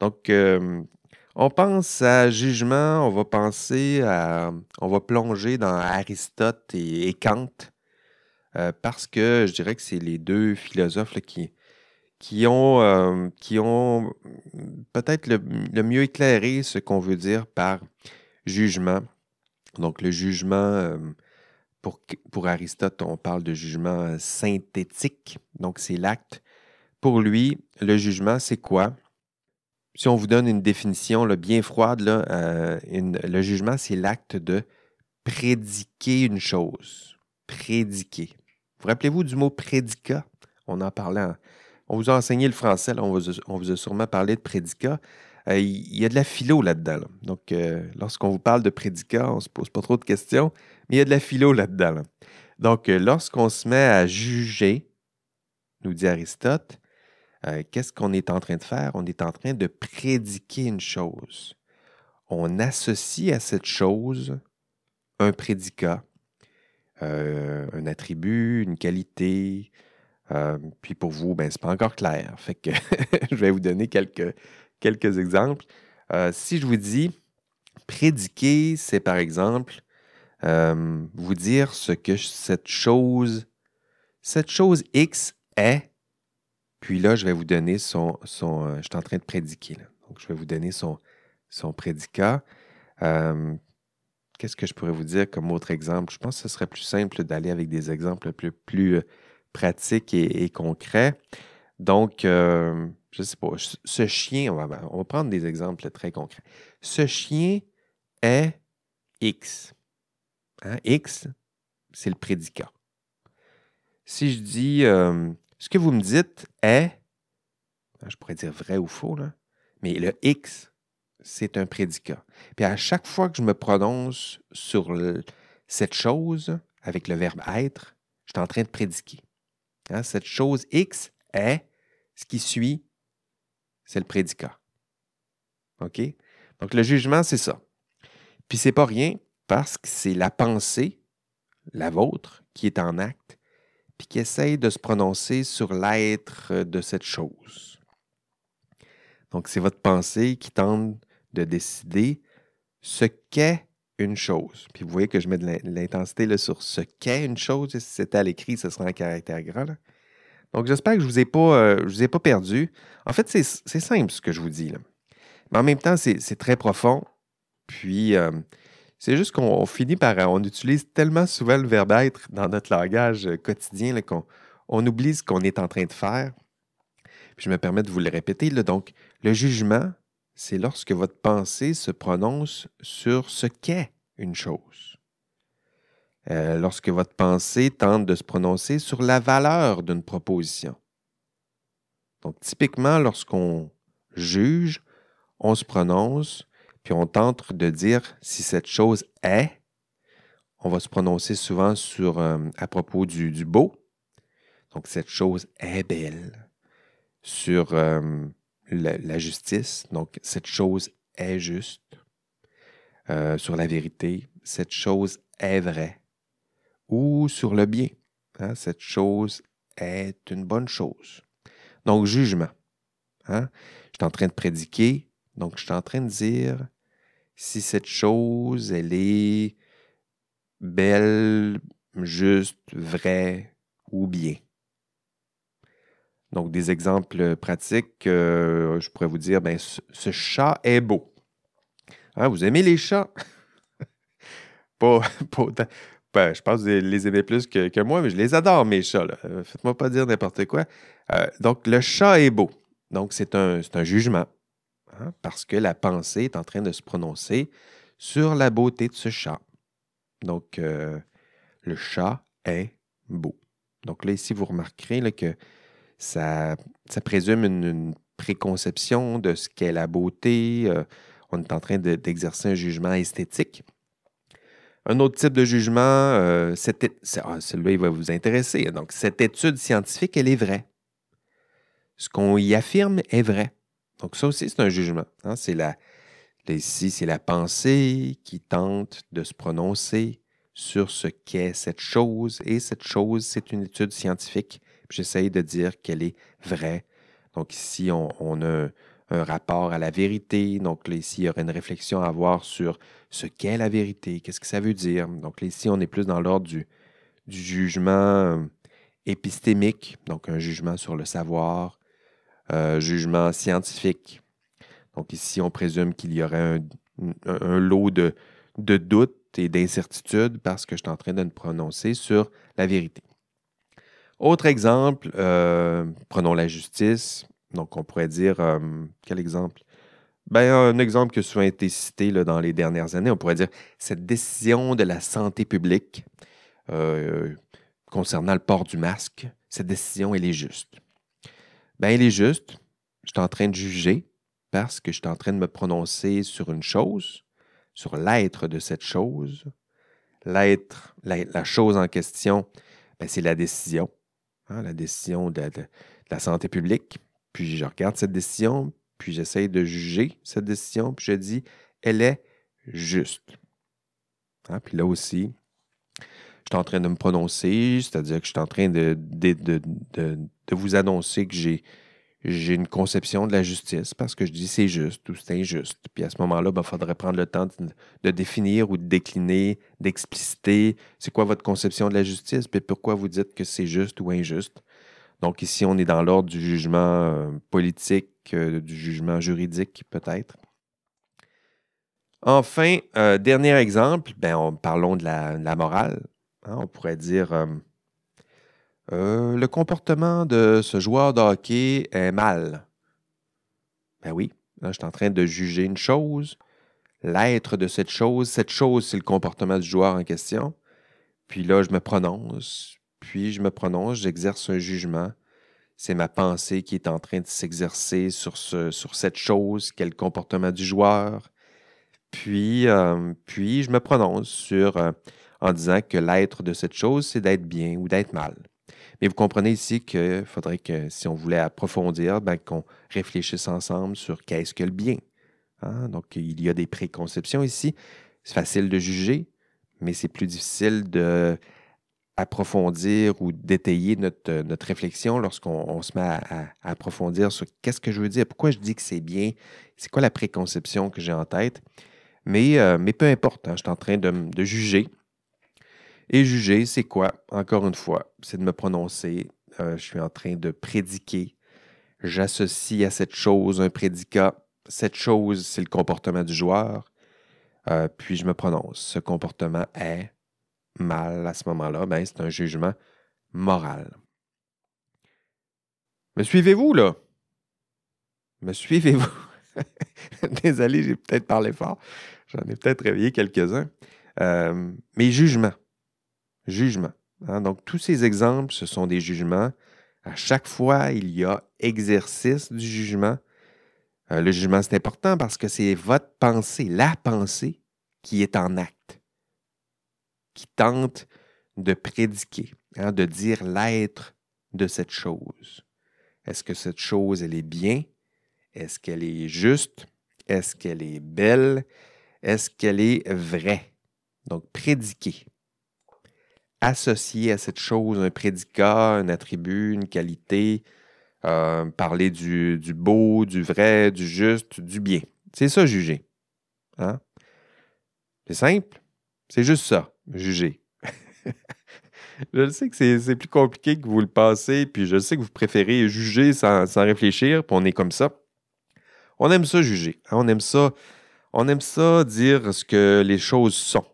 A: Donc, hum, on pense à jugement, on va penser à. On va plonger dans Aristote et, Kant. Euh, parce que je dirais que c'est les deux philosophes qui, qui ont, euh, ont peut-être le, mieux éclairé ce qu'on veut dire par jugement. Donc, le jugement, euh, pour, Aristote, on parle de jugement synthétique. Donc, c'est l'acte. Pour lui, le jugement, c'est quoi? Si on vous donne une définition bien froide, là, euh, le jugement, c'est l'acte de prédiquer une chose. Prédiquer. Vous rappelez-vous du mot prédicat? On en parlait en, on vous a enseigné le français, on, vous a, sûrement parlé de prédicat. Euh, il y a de la philo là-dedans. Donc, euh, lorsqu'on vous parle de prédicat, on ne se pose pas trop de questions, mais il y a de la philo là-dedans. Donc, euh, lorsqu'on se met à juger, nous dit Aristote, qu'est-ce qu'on est en train de faire? On est en train de prédiquer une chose. On associe à cette chose un prédicat, un attribut, une qualité, euh, puis pour vous, ben, ce n'est pas encore clair. Fait que je vais vous donner quelques, quelques exemples. Euh, si je vous dis prédiquer, c'est par exemple euh, vous dire ce que cette chose, cette chose X est. Puis là, je vais vous donner son. son je suis en train de prédiquer. Donc, je vais vous donner son, son prédicat. Qu'est-ce que je pourrais vous dire comme autre exemple? Je pense que ce serait plus simple d'aller avec des exemples plus, plus pratique et, concret. Donc, euh, je sais pas, ce chien, on va, prendre des exemples très concrets. Ce chien est X. Hein, X, c'est le prédicat. Si je dis, euh, ce que vous me dites est, hein, je pourrais dire vrai ou faux, mais le X, c'est un prédicat. Puis à chaque fois que je me prononce sur cette chose avec le verbe être, je suis en train de prédiquer. Hein, cette chose X est, ce qui suit, c'est le prédicat. OK? Donc, le jugement, c'est ça. Puis, c'est pas rien parce que c'est la pensée, la vôtre, qui est en acte, puis qui essaye de se prononcer sur l'être de cette chose. Donc, c'est votre pensée qui tente de décider ce qu'est une chose. Puis vous voyez que je mets de l'intensité sur ce qu'est une chose. Si c'était à l'écrit, ce serait un caractère grand. Donc j'espère que je ne vous, ai pas, euh, vous ai pas perdu. En fait, c'est simple ce que je vous dis. Mais en même temps, c'est très profond. Puis euh, c'est juste qu'on finit par. On utilise tellement souvent le verbe être dans notre langage quotidien qu'on on oublie ce qu'on est en train de faire. Puis je me permets de vous le répéter. donc, le jugement, c'est lorsque votre pensée se prononce sur ce qu'est une chose. Euh, lorsque votre pensée tente de se prononcer sur la valeur d'une proposition. Donc, typiquement, lorsqu'on juge, on se prononce, puis on tente de dire si cette chose est. On va se prononcer souvent sur, euh, à propos du, beau. Donc, cette chose est belle. Sur euh, la, justice. Donc, cette chose est juste. Sur la vérité. Cette chose est vraie. Ou sur le bien. Hein, cette chose est une bonne chose. Donc, jugement. Hein? Je suis en train de prédiquer, donc je suis en train de dire si cette chose, elle est belle, juste, vraie ou bien. Donc, des exemples pratiques, je pourrais vous dire, ben, ce, chat est beau. Hein, vous aimez les chats? pas, pas ben, je pense que vous les aimez plus que, moi, mais je les adore, mes chats. Euh, faites-moi pas dire n'importe quoi. Euh, donc, le chat est beau. Donc, c'est un, un, jugement, hein, parce que la pensée est en train de se prononcer sur la beauté de ce chat. Donc, euh, le chat est beau. Donc là, ici, vous remarquerez que ça, ça présume une, préconception de ce qu'est la beauté. on est en train d'exercer un jugement esthétique. Un autre type de jugement, euh, ah, celui-là, il va vous intéresser. Donc, cette étude scientifique, elle est vraie. Ce qu'on y affirme est vrai. Donc, ça aussi, c'est un jugement. Hein. C'est la, ici, c'est la pensée qui tente de se prononcer sur ce qu'est cette chose. Et cette chose, c'est une étude scientifique. J'essaye de dire qu'elle est vraie. Donc, ici, on a un rapport à la vérité. Donc là, ici, il y aurait une réflexion à avoir sur ce qu'est la vérité, qu'est-ce que ça veut dire. Donc ici, on est plus dans l'ordre du, jugement euh, épistémique, donc un jugement sur le savoir, euh, jugement scientifique. Donc ici, on présume qu'il y aurait un, lot de, doutes et d'incertitudes parce que je suis en train de me prononcer sur la vérité. Autre exemple, euh, prenons la justice. Donc, on pourrait dire, euh, quel exemple? Ben, un exemple qui a souvent été cité dans les dernières années, on pourrait dire cette décision de la santé publique euh, concernant le port du masque, cette décision, elle est juste. Ben, elle est juste. Je suis en train de juger parce que je suis en train de me prononcer sur une chose, sur l'être de cette chose. L'être, la, chose en question, ben, c'est la décision, hein, la décision de la santé publique. Puis je regarde cette décision, puis j'essaye de juger cette décision, puis je dis, elle est juste. Hein, puis là aussi, je suis en train de me prononcer, c'est-à-dire que je suis en train de, de, vous annoncer que j'ai, une conception de la justice parce que je dis c'est juste ou c'est injuste. Puis à ce moment-là, il ben, faudrait prendre le temps de, définir ou de décliner, d'expliciter c'est quoi votre conception de la justice, puis pourquoi vous dites que c'est juste ou injuste. Donc ici, on est dans l'ordre du jugement euh, politique, euh, du jugement juridique peut-être. Enfin, euh, dernier exemple, ben, parlons de la, morale. Hein. on pourrait dire le comportement de ce joueur de hockey est mal. Ben oui, là, je suis en train de juger une chose, l'être de cette chose. Cette chose, c'est le comportement du joueur en question. Puis là, je me prononce, puis je me prononce, j'exerce un jugement. C'est ma pensée qui est en train de s'exercer sur, ce, sur cette chose, quel comportement du joueur. Puis, euh, puis je me prononce sur, euh, en disant que l'être de cette chose, c'est d'être bien ou d'être mal. Mais vous comprenez ici qu'il faudrait que, si on voulait approfondir, ben, qu'on réfléchisse ensemble sur qu'est-ce que le bien. Hein? Donc, il y a des préconceptions ici. C'est facile de juger, mais c'est plus difficile de approfondir ou d'étayer notre, euh, réflexion lorsqu'on se met à, approfondir sur qu'est-ce que je veux dire, pourquoi je dis que c'est bien, c'est quoi la préconception que j'ai en tête. Mais, euh, peu importe, hein, je suis en train de, de juger. Et juger, c'est quoi? Encore une fois, c'est de me prononcer. Euh, je suis en train de prédiquer. J'associe à cette chose un prédicat. Cette chose, c'est le comportement du joueur. puis je me prononce. Ce comportement est mal à ce moment-là, ben, c'est un jugement moral. Me suivez-vous, là? Me suivez-vous? Désolé, j'ai peut-être parlé fort. J'en ai peut-être réveillé quelques-uns. Euh, mais jugement. Jugement. Hein? Donc, tous ces exemples, ce sont des jugements. À chaque fois, il y a exercice du jugement. Euh, le jugement, c'est important parce que c'est votre pensée, la pensée, qui est en acte, qui tente de prédiquer, hein, de dire l'être de cette chose. Est-ce que cette chose, elle est bien? Est-ce qu'elle est juste? Est-ce qu'elle est belle? Est-ce qu'elle est vraie? Donc, prédiquer. Associer à cette chose un prédicat, un attribut, une qualité, euh, parler du, beau, du vrai, du juste, du bien. C'est ça, juger. Hein? C'est simple. C'est juste ça, juger. je sais que c'est plus compliqué que vous le passez, puis je sais que vous préférez juger sans, sans réfléchir, puis on est comme ça. On aime ça juger. Hein, on aime ça. On aime ça dire ce que les choses sont.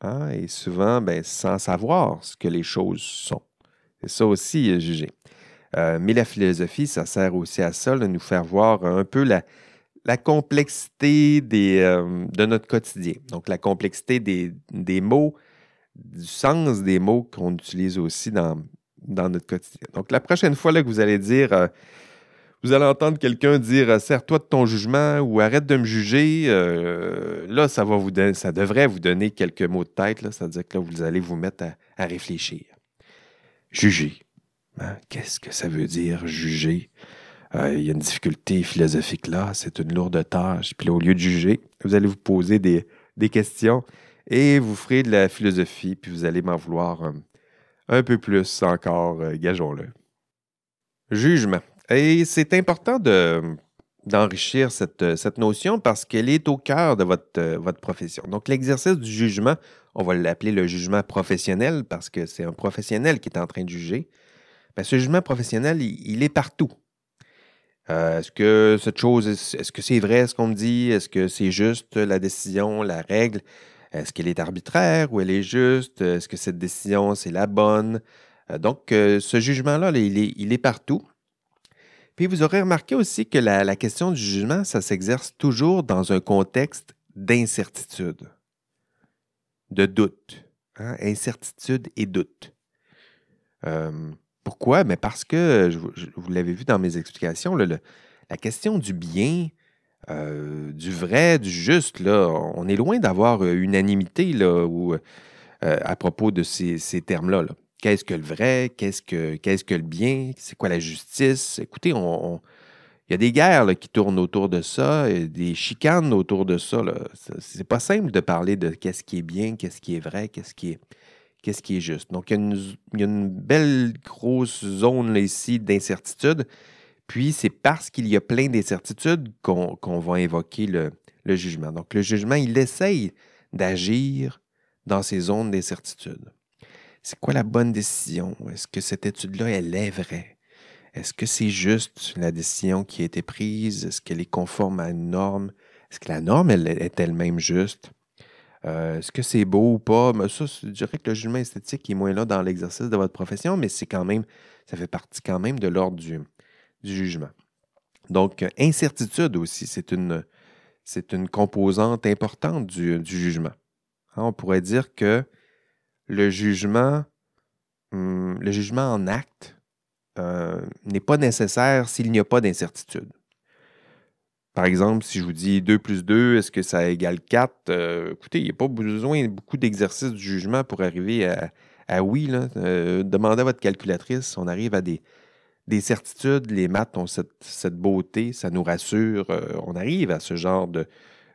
A: Hein, et souvent, ben, sans savoir ce que les choses sont. C'est ça aussi, euh, juger. Euh, mais la philosophie, ça sert aussi à ça, de nous faire voir un peu la, la complexité euh, de notre quotidien. Donc, la complexité des, mots, du sens des mots qu'on utilise aussi dans, notre quotidien. Donc, la prochaine fois là, que vous allez dire vous allez entendre quelqu'un dire euh, Sers-toi de ton jugement ou arrête de me juger. Euh, là, ça, va vous ça devrait vous donner quelques mots de tête. C'est-à-dire que là, vous allez vous mettre à, réfléchir. Juger. Hein? Qu'est-ce que ça veut dire, juger? Euh, il y a une difficulté philosophique là, c'est une lourde tâche. Puis là, au lieu de juger, vous allez vous poser des, questions et vous ferez de la philosophie, puis vous allez m'en vouloir un peu plus encore, gageons-le. Jugement. Et c'est important d'enrichir cette, cette, notion parce qu'elle est au cœur de votre, votre profession. Donc, l'exercice du jugement, on va l'appeler le jugement professionnel parce que c'est un professionnel qui est en train de juger. Ben, ce jugement professionnel, il, est partout. Euh, est-ce que cette chose, est-ce que c'est vrai ce qu'on me dit? Est-ce que c'est juste la décision, la règle? Est-ce qu'elle est arbitraire ou elle est juste? Est-ce que cette décision, c'est la bonne? Euh, donc, euh, ce jugement-là, il, est, il est partout. Puis vous aurez remarqué aussi que la, question du jugement, ça s'exerce toujours dans un contexte d'incertitude, de doute. Hein, incertitude et doute. Pourquoi? Mais parce que, vous l'avez vu dans mes explications, la question du bien, du vrai, du juste, là, on est loin d'avoir unanimité là, à propos de ces, termes-là. là Qu'est-ce que le vrai? Qu'est-ce que, le bien? C'est quoi la justice? Écoutez, il y a des guerres qui tournent autour de ça, des chicanes autour de ça. C'est pas simple de parler de qu'est-ce qui est bien, qu'est-ce qui est vrai, qu'est-ce qui est, qu'est-ce qui est juste. Donc, il y, a une, belle grosse zone ici d'incertitude. Puis, c'est parce qu'il y a plein d'incertitudes qu'on, va invoquer le, le jugement. Donc, le jugement, il essaye d'agir dans ces zones d'incertitude c'est quoi la bonne décision? Est-ce que cette étude-là, elle est vraie? Est-ce que c'est juste la décision qui a été prise? Est-ce qu'elle est conforme à une norme? Est-ce que la norme elle, est elle-même juste? Euh, est-ce que c'est beau ou pas? Mais ça, je dirais que le jugement esthétique est moins là dans l'exercice de votre profession, mais c'est quand même, ça fait partie quand même de l'ordre du, jugement. Donc, incertitude aussi, c'est une, composante importante du, jugement. Hein, on pourrait dire que le jugement, hum, le jugement en acte euh, n'est pas nécessaire s'il n'y a pas d'incertitude. Par exemple, si je vous dis 2 plus 2, est-ce que ça égale 4? Euh, écoutez, il n'y a pas besoin de beaucoup d'exercices du jugement pour arriver à, oui. Euh, demandez à votre calculatrice, on arrive à des, certitudes. Les maths ont cette, beauté, ça nous rassure. on arrive à ce genre de,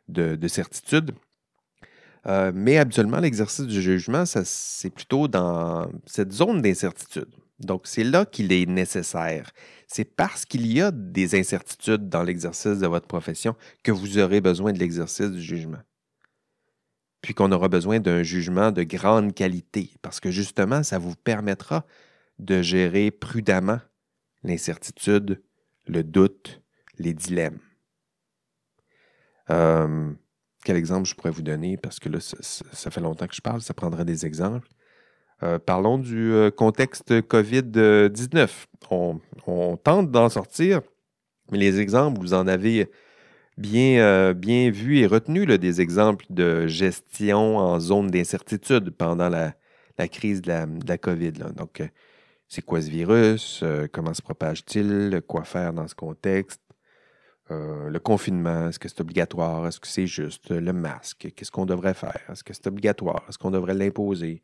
A: de, de certitude. Euh, mais habituellement, l'exercice du jugement, c'est plutôt dans cette zone d'incertitude. Donc, c'est là qu'il est nécessaire. C'est parce qu'il y a des incertitudes dans l'exercice de votre profession que vous aurez besoin de l'exercice du jugement. Puis qu'on aura besoin d'un jugement de grande qualité, parce que justement, ça vous permettra de gérer prudemment l'incertitude, le doute, les dilemmes. Euh, quel exemple je pourrais vous donner? Parce que là, ça, fait longtemps que je parle, ça prendrait des exemples. Euh, parlons du euh, contexte COVID-19. On, tente d'en sortir, mais les exemples, vous en avez, bien, euh, vu et retenu des exemples de gestion en zone d'incertitude pendant la, crise de la, COVID. Donc, c'est quoi ce virus? Comment se propage-t-il? Quoi faire dans ce contexte? Le confinement, est-ce que c'est obligatoire? Est-ce que c'est juste? Le masque, qu'est-ce qu'on devrait faire? Est-ce que c'est obligatoire? Est-ce qu'on devrait l'imposer?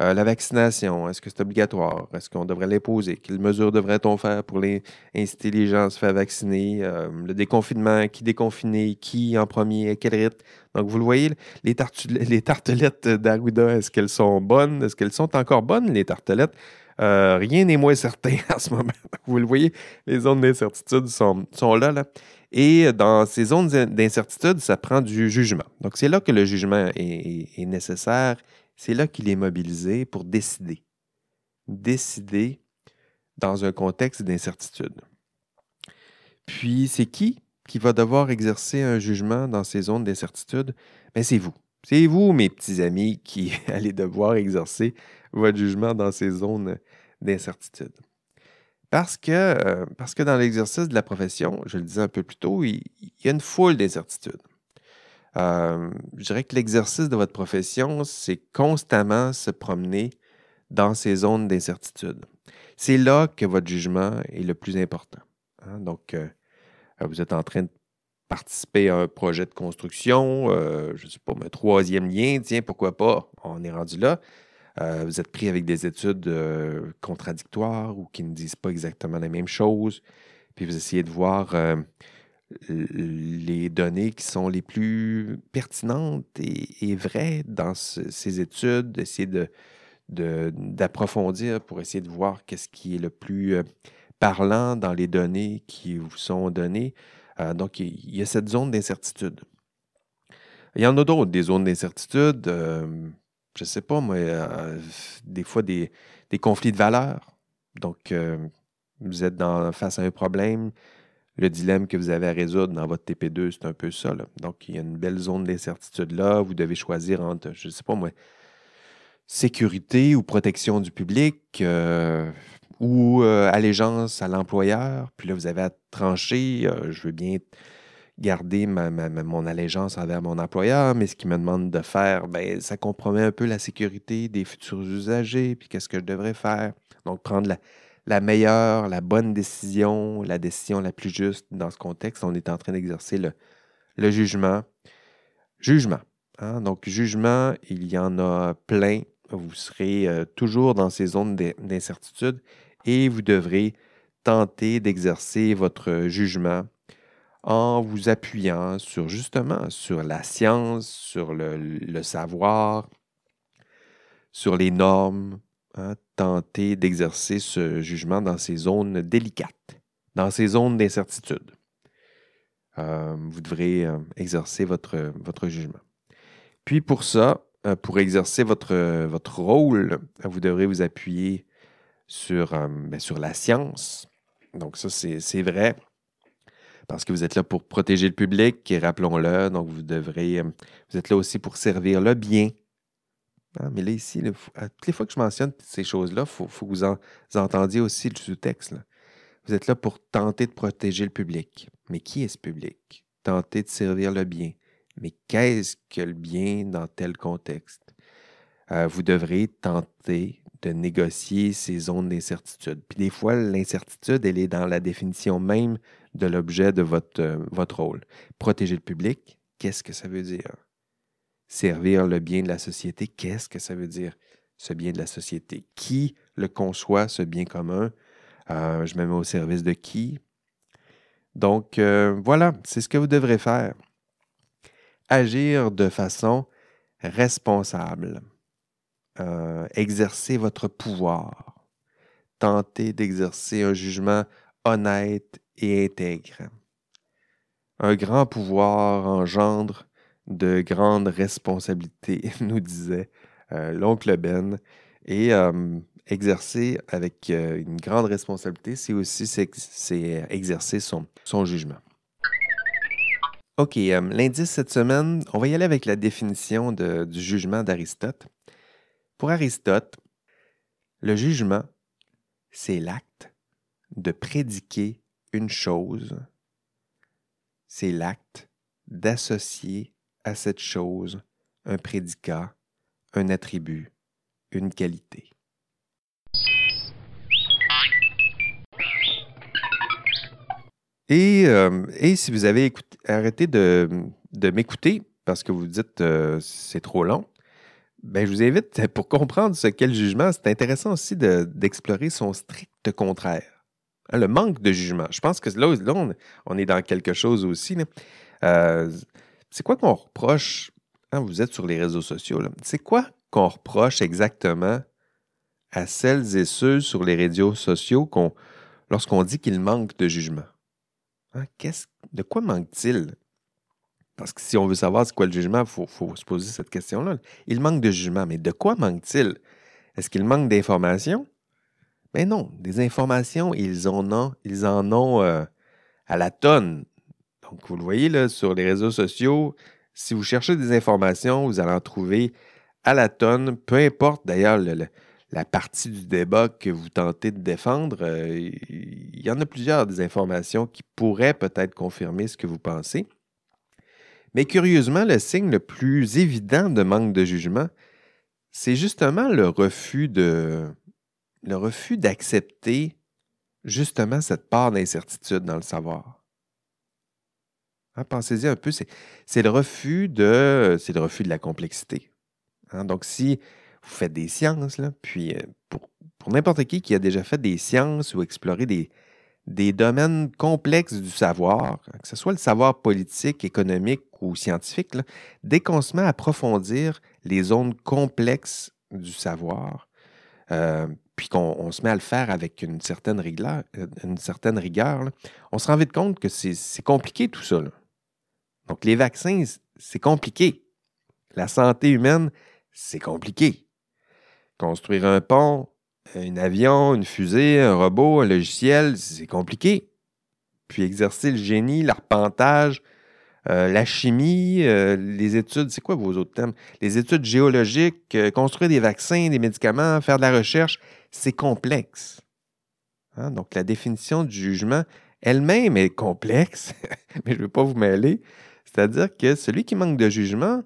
A: Euh, la vaccination, est-ce que c'est obligatoire? Est-ce qu'on devrait l'imposer? Quelles mesures devrait-on faire pour les, inciter les gens à se faire vacciner? Euh, le déconfinement, qui déconfiner? Qui en premier? À quel rythme? Donc, vous le voyez, les, les tartelettes d'Arruda, est-ce qu'elles sont bonnes? Est-ce qu'elles sont encore bonnes, les tartelettes? Euh, rien n'est moins certain en ce moment. Vous le voyez, les zones d'incertitude sont, là. Et dans ces zones d'incertitude, ça prend du jugement. Donc, c'est là que le jugement est nécessaire. C'est là qu'il est mobilisé pour décider. Décider dans un contexte d'incertitude. Puis, c'est qui qui va devoir exercer un jugement dans ces zones d'incertitude? Bien, c'est vous. C'est vous, mes petits amis, qui allez devoir exercer votre jugement dans ces zones d'incertitude. Parce que, euh, parce que dans l'exercice de la profession, je le disais un peu plus tôt, il y a une foule d'incertitudes. Euh, je dirais que l'exercice de votre profession, c'est constamment se promener dans ces zones d'incertitude. C'est là que votre jugement est le plus important. hein. Donc, euh, vous êtes en train de participer à un projet de construction, euh, je ne sais pas, un troisième lien, tiens, pourquoi pas, on est rendu là. Euh, vous êtes pris avec des études euh, contradictoires ou qui ne disent pas exactement la même chose. Puis vous essayez de voir euh, les données qui sont les plus pertinentes et, vraies dans ce- ces études, d'essayer de, de- d'approfondir pour essayer de voir qu'est-ce qui est le plus euh, parlant dans les données qui vous sont données. Euh, donc, il y a cette zone d'incertitude. Il y en a d'autres, des zones d'incertitude. euh, je ne sais pas, moi, des fois des, des conflits de valeurs. Donc, vous êtes dans- face à un problème, le dilemme que vous avez à résoudre dans votre TP2, c'est un peu ça. Donc, il y a une belle zone d'incertitude là. Vous devez choisir entre, je ne sais pas moi, sécurité ou protection du public euh, ou euh, allégeance à l'employeur. Puis là, vous avez à trancher. euh, je veux bien garder ma- mon allégeance envers mon employeur, mais ce qu'il me demande de faire, ben, ça compromet un peu la sécurité des futurs usagers, puis qu'est-ce que je devrais faire. Donc, prendre la, la meilleure, la bonne décision, la décision la plus juste dans ce contexte. On est en train d'exercer le, jugement. Jugement. hein? Donc, jugement, il y en a plein. Vous serez euh, toujours dans ces zones d'in- d'incertitude et vous devrez tenter d'exercer votre jugement en vous appuyant sur justement sur la science, sur le, le savoir, sur les normes, hein, tenter d'exercer ce jugement dans ces zones délicates, dans ces zones d'incertitude. Euh, vous devrez euh, exercer votre, votre jugement. Puis pour ça, euh, pour exercer votre, votre rôle, vous devrez vous appuyer sur, ben, sur la science. Donc ça, c'est vrai parce que vous êtes là pour protéger le public, rappelons-le, donc vous devrez, vous êtes là aussi pour servir le bien. Hein, mais là, ici, toutes les fois que je mentionne ces choses-là, il faut, que vous, en- vous entendiez aussi le sous-texte. Vous êtes là pour tenter de protéger le public. Mais qui est ce public? Tenter de servir le bien. Mais qu'est-ce que le bien dans tel contexte? Euh, vous devrez tenter de négocier ces zones d'incertitude. Puis des fois, l'incertitude, elle est dans la définition même de l'objet de votre, euh, votre rôle. Protéger le public, qu'est-ce que ça veut dire? Servir le bien de la société, qu'est-ce que ça veut dire, ce bien de la société? Qui le conçoit, ce bien commun? Euh, je me mets au service de qui? Donc, euh, voilà, c'est ce que vous devrez faire. Agir de façon responsable. Euh, exercer votre pouvoir. Tenter d'exercer un jugement honnête et intègre. Un grand pouvoir engendre de grandes responsabilités, nous disait euh, l'oncle Ben. Et exercer avec euh, une grande responsabilité, c'est aussi exercer son, jugement. OK, l'indice cette semaine, on va y aller avec la définition du jugement d'Aristote. Pour Aristote, le jugement, c'est l'acte de prédiquer une chose c'est l'acte d'associer à cette chose un prédicat, un attribut, une qualité. Et, euh, et si vous avez arrêté de, de m'écouter parce que vous dites euh, c'est trop long, ben, je vous invite, pour comprendre ce qu'est le jugement, c'est intéressant aussi de- d'explorer son strict contraire. Hein, le manque de jugement. Je pense que là, là, on, on est dans quelque chose aussi. là. Euh, c'est quoi qu'on reproche, hein, vous êtes sur les réseaux sociaux, c'est quoi qu'on reproche exactement à celles et ceux sur les réseaux sociaux qu'on- lorsqu'on dit qu'il manque de jugement? Hein, de quoi manque-t-il? Parce que si on veut savoir c'est quoi le jugement, il faut, se poser cette question-là. Il manque de jugement, mais de quoi manque-t-il? Est-ce qu'il manque d'informations? Mais non, des informations, ils en ont, ils en ont euh, à la tonne. Donc, vous le voyez là, sur les réseaux sociaux, si vous cherchez des informations, vous allez en trouver à la tonne, peu importe d'ailleurs le- le- la partie du débat que vous tentez de défendre, euh, il y en a plusieurs des informations qui pourraient peut-être confirmer ce que vous pensez. Mais curieusement, le signe le plus évident de manque de jugement, c'est justement le refus de le refus d'accepter justement cette part d'incertitude dans le savoir. Hein, Pensez-y un peu, c'est le refus de le refus de la complexité. Hein, Donc, si vous faites des sciences, là, puis euh, pour, pour n'importe qui qui a déjà fait des sciences ou exploré des, des domaines complexes du savoir, que ce soit le savoir politique, économique ou scientifique, dès qu'on se met à approfondir les zones complexes du savoir, euh, puis qu'on on se met à le faire avec une certaine rigueur, euh, rigueur on se rend vite compte que c'est compliqué tout ça. Donc, les vaccins, c'est compliqué. La santé humaine, c'est compliqué. Construire un pont, un avion, une fusée, un robot, un logiciel, c'est compliqué. Puis exercer le génie, l'arpentage, euh, la chimie, euh, les études, c'est quoi vos autres thèmes? Les études géologiques, euh, construire des vaccins, des médicaments, faire de la recherche, c'est complexe. Hein? Donc la définition du jugement elle-même est complexe, mais je ne veux pas vous mêler. C'est-à-dire que celui qui manque de jugement,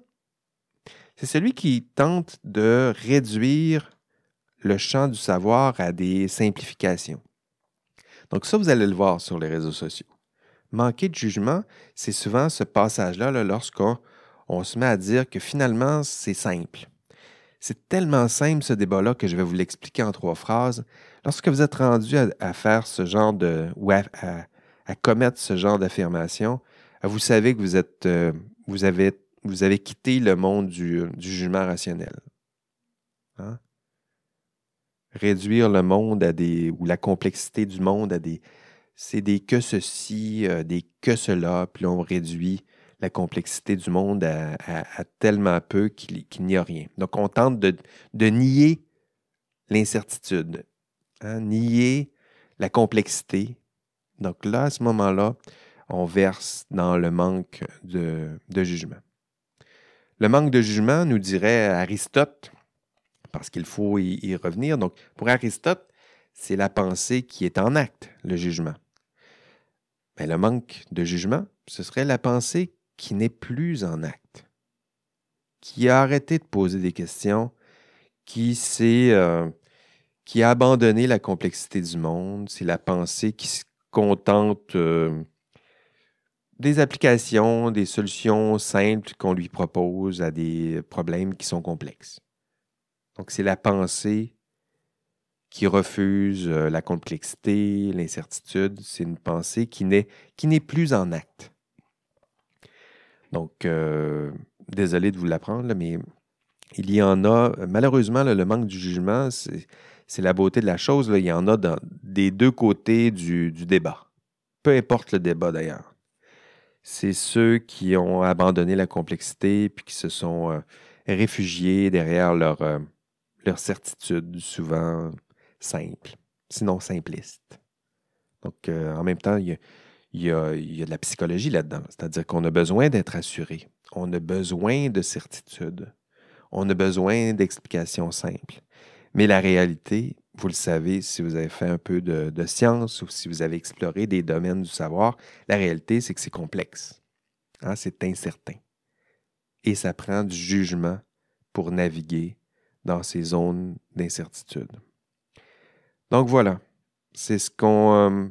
A: c'est celui qui tente de réduire le champ du savoir à des simplifications. Donc ça, vous allez le voir sur les réseaux sociaux. Manquer de jugement, c'est souvent ce passage-là là, lorsqu'on on se met à dire que finalement, c'est simple. C'est tellement simple ce débat-là que je vais vous l'expliquer en trois phrases. Lorsque vous êtes rendu à, faire ce genre de... ou à commettre ce genre d'affirmation, vous savez que vous êtes... euh, vous, avez, vous avez quitté le monde du, jugement rationnel. Hein? Réduire le monde à des... ou la complexité du monde à des... C'est des que ceci, euh, des que cela, puis là, on réduit la complexité du monde à, tellement peu qu'il n'y a rien. Donc, on tente de, de nier l'incertitude, hein, nier la complexité. Donc là, à ce moment-là, on verse dans le manque de, jugement. Le manque de jugement, nous dirait Aristote, parce qu'il faut y, revenir. Donc, pour Aristote, c'est la pensée qui est en acte, le jugement. Mais le manque de jugement, ce serait la pensée qui n'est plus en acte, qui a arrêté de poser des questions, qui euh, qui a abandonné la complexité du monde. C'est la pensée qui se contente euh, des applications, des solutions simples qu'on lui propose à des problèmes qui sont complexes. Donc, c'est la pensée qui refuse euh, la complexité, l'incertitude. C'est une pensée qui n'est, qui n'est plus en acte. Donc, euh, désolé de vous l'apprendre, mais il y en a, malheureusement, le manque du jugement, c'est, c'est la beauté de la chose. il y en a dans, des deux côtés du, du débat. Peu importe le débat d'ailleurs. C'est ceux qui ont abandonné la complexité puis qui se sont euh, réfugiés derrière leur, euh, leur certitude, souvent simple, sinon simpliste. Donc, euh, en même temps, il y a, y a- y a de la psychologie là-dedans. C'est-à-dire qu'on a besoin d'être assuré. On a besoin de certitude. On a besoin d'explications simples. Mais la réalité, vous le savez, si vous avez fait un peu de, science ou si vous avez exploré des domaines du savoir, la réalité, c'est que c'est complexe. Hein, c'est incertain. Et ça prend du jugement pour naviguer dans ces zones d'incertitude. Donc voilà, c'est ce qu'on... euh,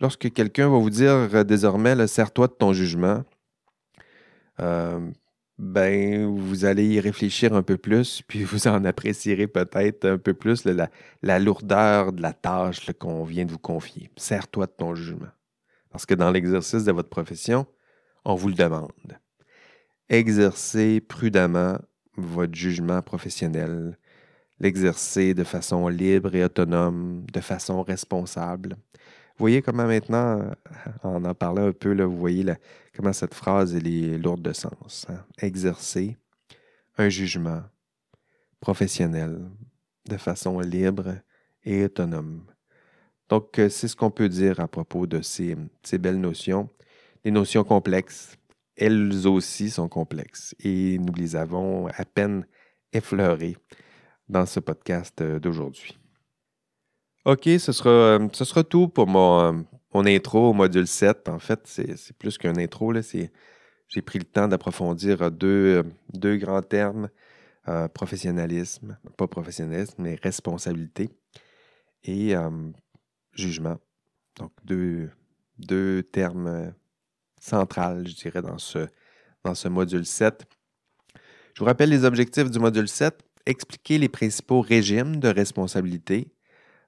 A: lorsque quelqu'un va vous dire euh, désormais, là, sers-toi de ton jugement, euh, ben, vous allez y réfléchir un peu plus, puis vous en apprécierez peut-être un peu plus la, lourdeur de la tâche qu'on vient de vous confier. Sers-toi de ton jugement. Parce que dans l'exercice de votre profession, on vous le demande. Exercez prudemment votre jugement professionnel, l'exercer de façon libre et autonome, de façon responsable. Voyez comment maintenant, euh, en en parlant un peu, là, vous voyez comment cette phrase est lourde de sens. hein. Exercer un jugement professionnel de façon libre et autonome. Donc, euh, c'est ce qu'on peut dire à propos de ces, belles notions. Des notions complexes, elles aussi sont complexes et nous les avons à peine effleurées dans ce podcast euh, d'aujourd'hui. OK, ce sera, euh, ce sera tout pour mon, euh, intro au module 7. En fait, c'est plus qu'un intro. J'ai pris le temps d'approfondir euh, deux, deux grands termes, professionnalisme, pas professionnalisme, mais responsabilité et jugement. Donc, deux, deux termes centrales, je dirais, dans ce, dans ce module 7. Je vous rappelle les objectifs du module 7. Expliquer les principaux régimes de responsabilité,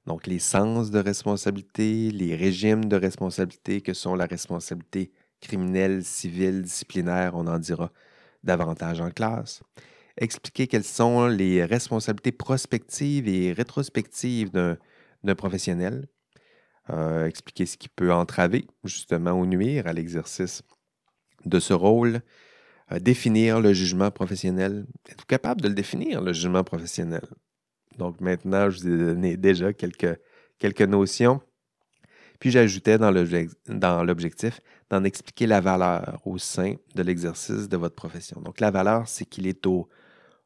A: donc les sens de responsabilité, les régimes de responsabilité que sont la responsabilité criminelle, civile, disciplinaire, on en dira davantage en classe. Expliquer quelles sont les responsabilités prospectives et rétrospectives d'un professionnel. Euh, expliquer ce qui peut entraver justement ou nuire à l'exercice de ce rôle. Euh, définir le jugement professionnel. Êtes-vous capable de le définir, le jugement professionnel? Donc maintenant, je vous ai donné déjà quelques, quelques notions. Puis j'ajoutais dans l'objec- dans l'objectif d'en expliquer la valeur au sein de l'exercice de votre profession. Donc la valeur, c'est qu'il est au,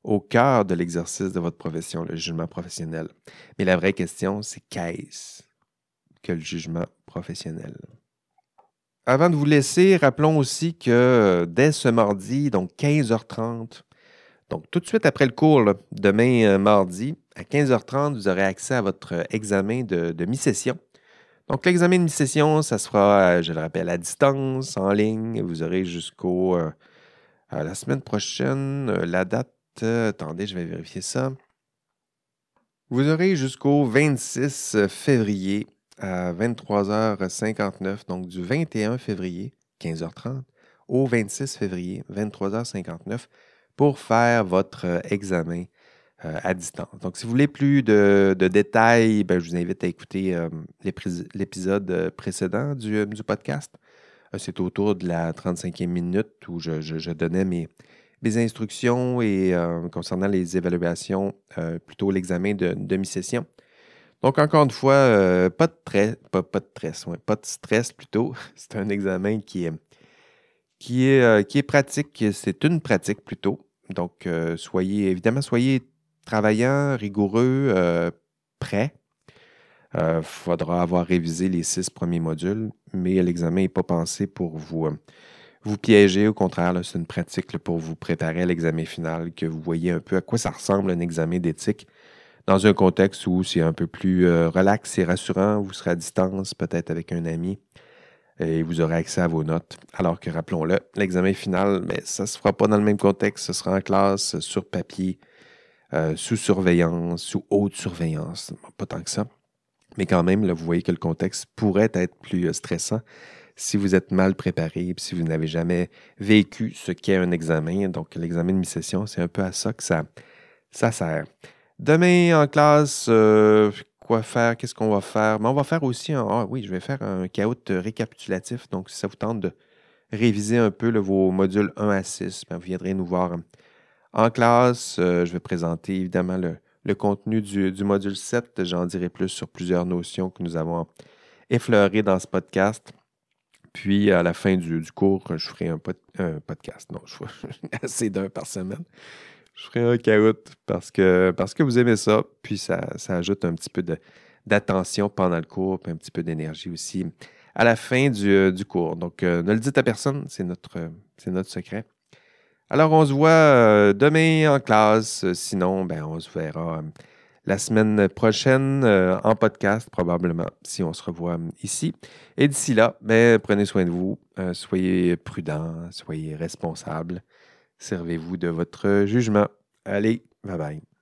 A: au cœur de l'exercice de votre profession, le jugement professionnel. Mais la vraie question, c'est qu'est-ce que le jugement professionnel? Avant de vous laisser, rappelons aussi que dès ce mardi, donc 15h30, donc tout de suite après le cours, demain euh, mardi, à 15h30, vous aurez accès à votre euh, examen de, mi-session. Donc l'examen de mi-session, ça se fera, euh, je le rappelle, à distance, en ligne. Vous aurez jusqu'au la semaine prochaine, la date, attendez, je vais vérifier ça. Vous aurez jusqu'au 26 février à 23h59, donc du 21 février, 15h30, au 26 février, 23h59, pour faire votre euh, examen euh, à distance. Donc, si vous voulez plus de, détails, ben, je vous invite à écouter euh, l'épisode précédent du, podcast. C'est autour de la 35e minute où je, donnais mes, instructions et concernant les évaluations, plutôt l'examen de demi-session. Donc, encore une fois, pas de stress, pas, de stress, pas de stress plutôt. C'est un examen qui est, qui est pratique. C'est une pratique plutôt. Donc, euh, soyez, évidemment, soyez travaillant, rigoureux, euh, prêt. Il faudra avoir révisé les six premiers modules, mais l'examen n'est pas pensé pour vous, euh, vous piéger. Au contraire, c'est une pratique pour vous préparer à l'examen final, que vous voyez un peu à quoi ça ressemble un examen d'éthique dans un contexte où c'est un peu plus euh, relax et rassurant. Vous serez à distance, peut-être avec un ami, et vous aurez accès à vos notes. Alors que, rappelons-le, l'examen final, mais ça ne se fera pas dans le même contexte. Ce sera en classe, sur papier, euh, sous surveillance, sous haute surveillance. Pas tant que ça. Mais quand même, là, vous voyez que le contexte pourrait être plus euh, stressant si vous êtes mal préparé, si vous n'avez jamais vécu ce qu'est un examen. Donc, l'examen de mi-session, c'est un peu à ça que ça, ça sert. Demain, en classe, euh, quoi faire? Qu'est-ce qu'on va faire? Mais on va faire aussi un. Ah oui, je vais faire un caout récapitulatif. Donc, si ça vous tente de réviser un peu vos modules 1 à 6, ben, vous viendrez nous voir euh, en classe. Euh, je vais présenter évidemment le, contenu du, du module 7. J'en dirai plus sur plusieurs notions que nous avons effleurées dans ce podcast. Puis, à la fin du, cours, je ferai un, un podcast. Non, je ferai assez d'un par semaine. Je ferai un caout parce que, parce que vous aimez ça. Puis ça, ça ajoute un petit peu d'attention pendant le cours, puis un petit peu d'énergie aussi à la fin du, euh, du cours. Donc, euh, ne le dites à personne, c'est notre, notre secret. Alors, on se voit euh, demain en classe. Sinon, ben, on se verra la semaine prochaine en podcast, probablement, si on se revoit ici. Et d'ici là, ben, prenez soin de vous, soyez prudents, soyez responsables, servez-vous de votre jugement. Allez, bye bye.